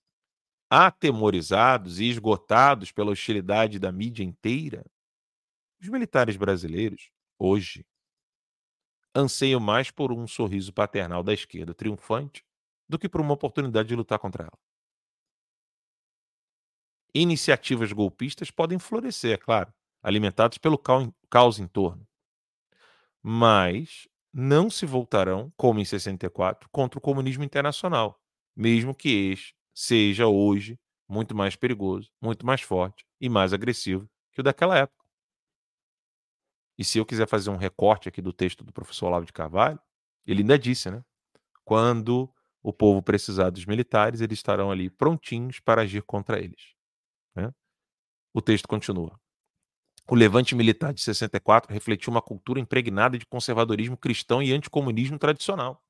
Speaker 1: atemorizados e esgotados pela hostilidade da mídia inteira, os militares brasileiros, hoje, anseio mais por um sorriso paternal da esquerda triunfante do que por uma oportunidade de lutar contra ela. Iniciativas golpistas podem florescer, é claro, alimentadas pelo caos em torno. Mas não se voltarão, como em 64, contra o comunismo internacional, mesmo que este seja hoje muito mais perigoso, muito mais forte e mais agressivo que o daquela época. E se eu quiser fazer um recorte aqui do texto do professor Olavo de Carvalho, ele ainda disse, né? Quando o povo precisar dos militares, eles estarão ali prontinhos para agir contra eles. O texto continua. O levante militar de 64 refletiu uma cultura impregnada de conservadorismo cristão e anticomunismo tradicional.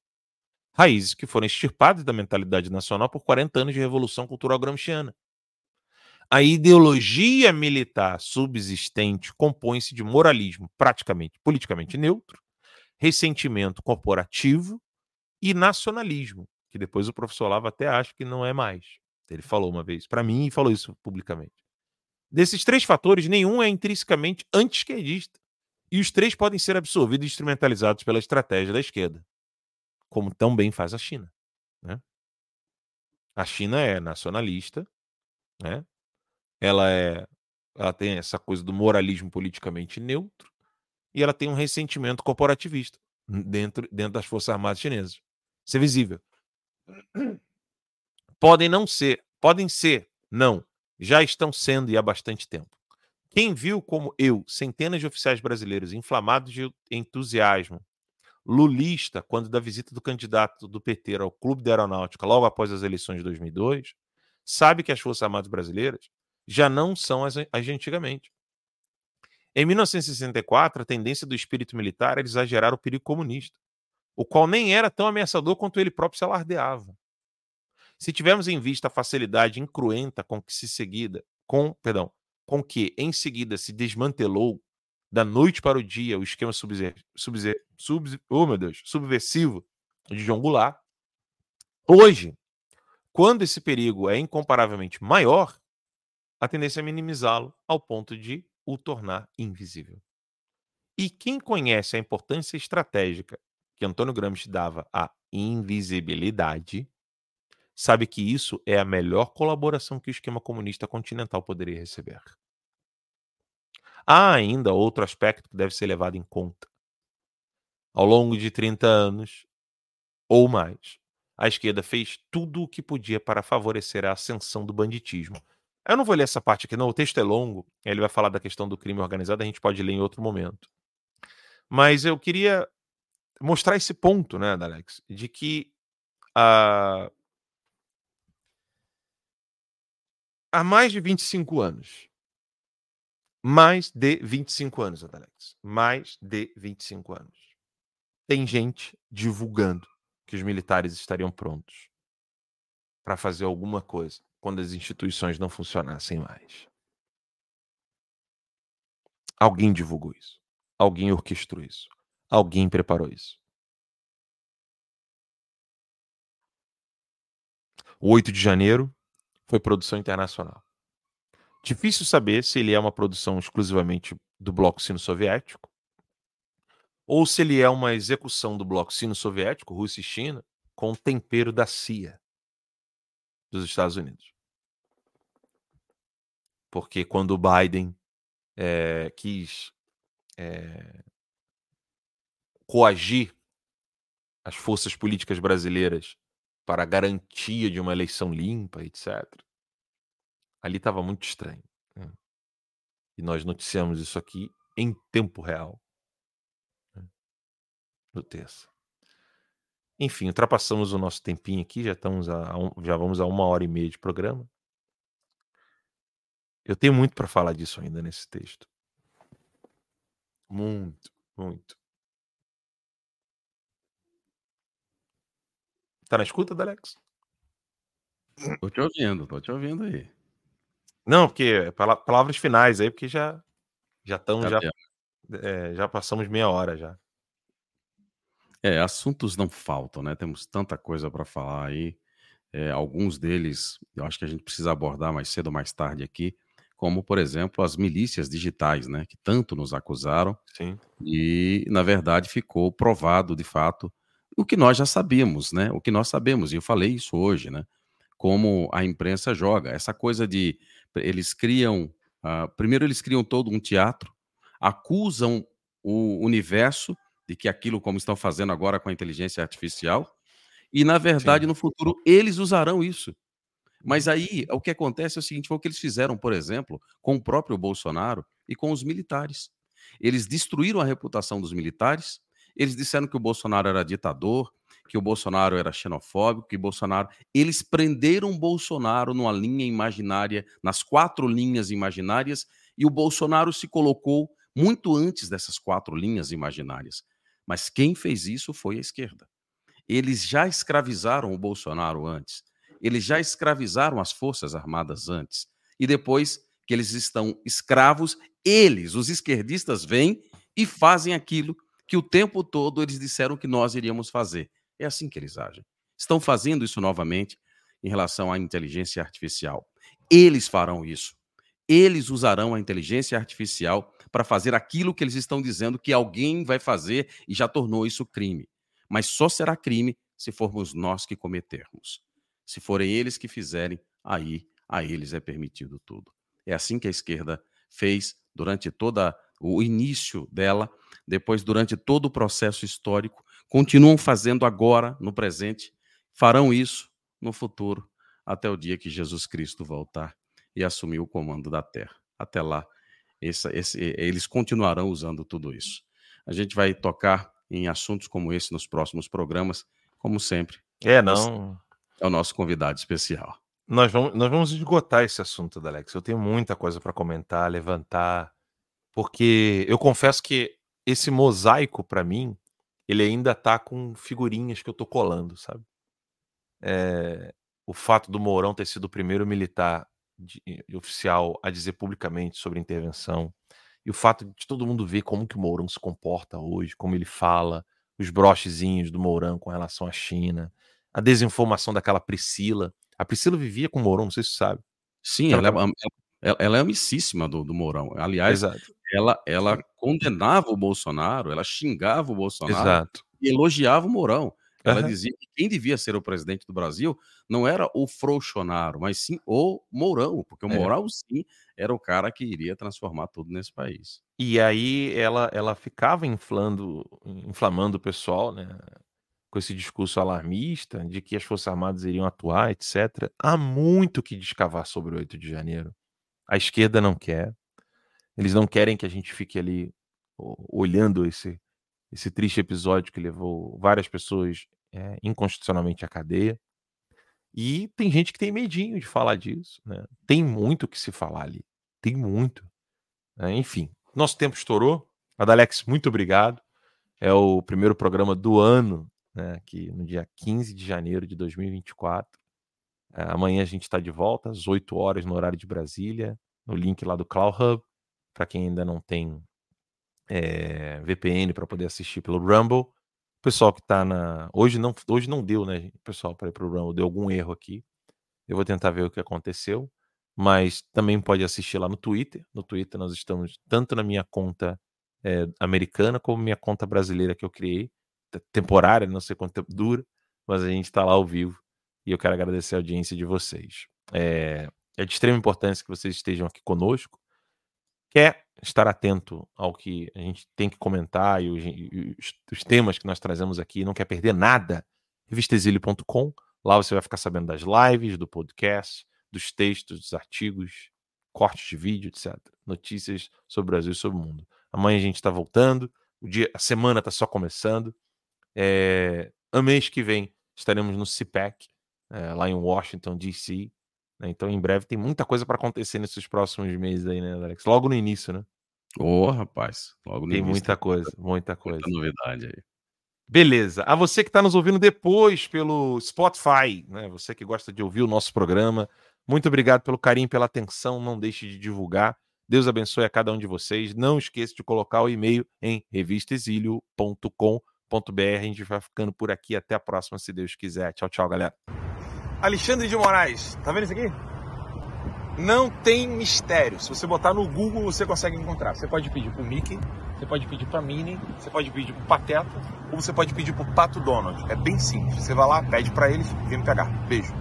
Speaker 1: Raízes que foram extirpadas da mentalidade nacional por 40 anos de revolução cultural gramsciana. A ideologia militar subsistente compõe-se de moralismo praticamente politicamente neutro, ressentimento corporativo e nacionalismo, que depois o professor Lava até acha que não é mais. Ele falou uma vez para mim e falou isso publicamente. Desses três fatores, nenhum é intrinsecamente anti-esquerdista. E os três podem ser absorvidos e instrumentalizados pela estratégia da esquerda, como tão bem faz a China. Né? A China é nacionalista, né? ela é ela tem essa coisa do moralismo politicamente neutro e ela tem um ressentimento corporativista dentro, dentro das Forças Armadas chinesas. Isso é visível. Podem não ser, podem ser, não, já estão sendo e há bastante tempo. Quem viu como eu, centenas de oficiais brasileiros inflamados de entusiasmo lulista quando da visita do candidato do PT ao Clube da Aeronáutica logo após as eleições de 2002, sabe que as Forças Armadas brasileiras já não são as, as de antigamente. Em 1964, a tendência do espírito militar era exagerar o perigo comunista, o qual nem era tão ameaçador quanto ele próprio se alardeava. Se tivermos em vista a facilidade incruenta com que se seguida, com, perdão, com que em seguida se desmantelou da noite para o dia o esquema oh meu Deus, subversivo de João Goulart, hoje, quando esse perigo é incomparavelmente maior, a tendência é minimizá-lo ao ponto de o tornar invisível. E quem conhece a importância estratégica que Antônio Gramsci dava à invisibilidade, sabe que isso é a melhor colaboração que o esquema comunista continental poderia receber. Há ainda outro aspecto que deve ser levado em conta. Ao longo de 30 anos ou mais, a esquerda fez tudo o que podia para favorecer a ascensão do banditismo, eu não vou ler essa parte aqui, não. O texto é longo. Ele vai falar da questão do crime organizado. A gente pode ler em outro momento. Mas eu queria mostrar esse ponto, né, Alex, de que uh, há mais de 25 anos, mais de 25 anos, Alex, mais de 25 anos, tem gente divulgando que os militares estariam prontos para fazer alguma coisa quando as instituições não funcionassem mais. Alguém divulgou isso. Alguém orquestrou isso. Alguém preparou isso. O 8 de janeiro foi produção internacional. Difícil saber se ele é uma produção exclusivamente do bloco sino-soviético ou se ele é uma execução do bloco sino-soviético, Rússia e China, com tempero da CIA dos Estados Unidos. Porque quando o Biden é, quis é, coagir as forças políticas brasileiras para a garantia de uma eleição limpa, etc. Ali estava muito estranho. Né? E nós noticiamos isso aqui em tempo real. Né? No terça. Enfim, ultrapassamos o nosso tempinho aqui, já estamos a, já vamos a uma hora e meia de programa. Eu tenho muito para falar disso ainda nesse texto. Muito, muito. Tá na escuta, Alex?
Speaker 2: Tô te ouvindo, tô te ouvindo aí.
Speaker 1: Não, porque é palavras finais aí, porque já já estamos já, é, já passamos meia hora já.
Speaker 2: É, assuntos não faltam, né? Temos tanta coisa para falar aí. É, alguns deles eu acho que a gente precisa abordar mais cedo ou mais tarde aqui, como, por exemplo, as milícias digitais, né? Que tanto nos acusaram.
Speaker 1: Sim.
Speaker 2: E, na verdade, ficou provado, de fato, o que nós já sabíamos, né? O que nós sabemos, e eu falei isso hoje, né? Como a imprensa joga. Essa coisa de. Eles criam. Uh, primeiro, eles criam todo um teatro, acusam o universo de que aquilo, como estão fazendo agora com a inteligência artificial, e na verdade, Sim. no futuro, eles usarão isso. Mas aí, o que acontece é o seguinte: foi o que eles fizeram, por exemplo, com o próprio Bolsonaro e com os militares. Eles destruíram a reputação dos militares, eles disseram que o Bolsonaro era ditador, que o Bolsonaro era xenofóbico, que Bolsonaro. Eles prenderam Bolsonaro numa linha imaginária, nas quatro linhas imaginárias, e o Bolsonaro se colocou muito antes dessas quatro linhas imaginárias. Mas quem fez isso foi a esquerda. Eles já escravizaram o Bolsonaro antes. Eles já escravizaram as Forças Armadas antes. E depois que eles estão escravos, eles, os esquerdistas, vêm e fazem aquilo que o tempo todo eles disseram que nós iríamos fazer. É assim que eles agem. Estão fazendo isso novamente em relação à inteligência artificial. Eles farão isso. Eles usarão a inteligência artificial para fazer aquilo que eles estão dizendo que alguém vai fazer e já tornou isso crime. Mas só será crime se formos nós que cometermos. Se forem eles que fizerem, aí a eles é permitido tudo. É assim que a esquerda fez durante toda o início dela depois durante todo o processo histórico, continuam fazendo agora, no presente, farão isso no futuro, até o dia que Jesus Cristo voltar e assumir o comando da terra. Até lá, esse, esse, eles continuarão usando tudo isso. A gente vai tocar em assuntos como esse nos próximos programas, como sempre.
Speaker 1: É, não.
Speaker 2: É o nosso convidado especial.
Speaker 1: Nós vamos, nós vamos esgotar esse assunto, Alex. Eu tenho muita coisa para comentar, levantar, porque eu confesso que esse mosaico para mim, ele ainda tá com figurinhas que eu tô colando, sabe? É, o fato do Mourão ter sido o primeiro militar de, oficial a dizer publicamente sobre intervenção e o fato de todo mundo ver como que o Mourão se comporta hoje, como ele fala, os brochezinhos do Mourão com relação à China, a desinformação daquela Priscila. A Priscila vivia com o Mourão, não sei se você sabe.
Speaker 2: Sim, ela, ela, ela, ela é amicíssima do, do Mourão. Aliás, Exato ela, ela condenava o Bolsonaro, ela xingava o Bolsonaro
Speaker 1: Exato.
Speaker 2: e elogiava o Mourão. Ela uhum. dizia que quem devia ser o presidente do Brasil não era o Frouxonaro, mas sim o Mourão, porque o é. Mourão, sim, era o cara que iria transformar tudo nesse país.
Speaker 1: E aí ela, ela ficava inflando, inflamando o pessoal, né? Com esse discurso alarmista de que as Forças Armadas iriam atuar, etc. Há muito que descavar sobre o 8 de janeiro. A esquerda não quer, eles não querem que a gente fique ali olhando esse, esse triste episódio que levou várias pessoas é, inconstitucionalmente à cadeia. E tem gente que tem medinho de falar disso. Né? Tem muito que se falar ali. Tem muito. Né? Enfim, nosso tempo estourou. Adalex, muito obrigado. É o primeiro programa do ano, né, aqui no dia 15 de janeiro de 2024. É, amanhã a gente está de volta, às 8 horas, no horário de Brasília, no link lá do Cloud Hub para quem ainda não tem é, eh, VPN para poder assistir pelo Rumble. O pessoal que está na. Hoje não, hoje não deu, né, pessoal, para ir para o Rumble, deu algum erro aqui. Eu vou tentar ver o que aconteceu. Mas também pode assistir lá no Twitter. No Twitter nós estamos tanto na minha conta é, americana, como minha conta brasileira que eu criei, temporária, não sei quanto tempo dura, mas a gente está lá ao vivo e eu quero agradecer a audiência de vocês. É, é de extrema importância que vocês estejam aqui conosco. Quer estar atento ao que a gente tem que comentar e os, e os, os temas que nós trazemos aqui, não quer perder nada, revistexílio.com. Lá você vai ficar sabendo das lives, do podcast, dos textos, dos artigos, cortes de vídeo, etc. Notícias sobre o Brasil e sobre o mundo. Amanhã a gente está voltando, o dia, a semana está só começando. É, mês que vem estaremos no CPAC, é, lá em Washington, D.C. Né? Então, em breve, tem muita coisa para acontecer nesses próximos meses aí, né, Alex? Logo no início, né?
Speaker 2: Ô, oh, rapaz, logo no
Speaker 1: tem
Speaker 2: início.
Speaker 1: Muita coisa, muita coisa, muita
Speaker 2: novidade aí.
Speaker 1: Beleza. A você que está nos ouvindo depois pelo Spotify, né? Você que gosta de ouvir o nosso programa, muito obrigado pelo carinho, pela atenção. Não deixe de divulgar. Deus abençoe a cada um de vocês. Não esqueça de colocar o e-mail em revistaexilio.com.br. A gente vai ficando por aqui. Até a próxima, se Deus quiser. Tchau, tchau, galera. Alexandre de Moraes. Tá vendo isso aqui? Não tem mistério. Se você botar no Google, você consegue encontrar. Você pode pedir pro Mickey, você pode pedir pra Minnie, você pode pedir pro Pateta, ou você pode pedir pro Pato Donald. É bem simples. Você vai lá, pede para eles e vem me pegar. Beijo.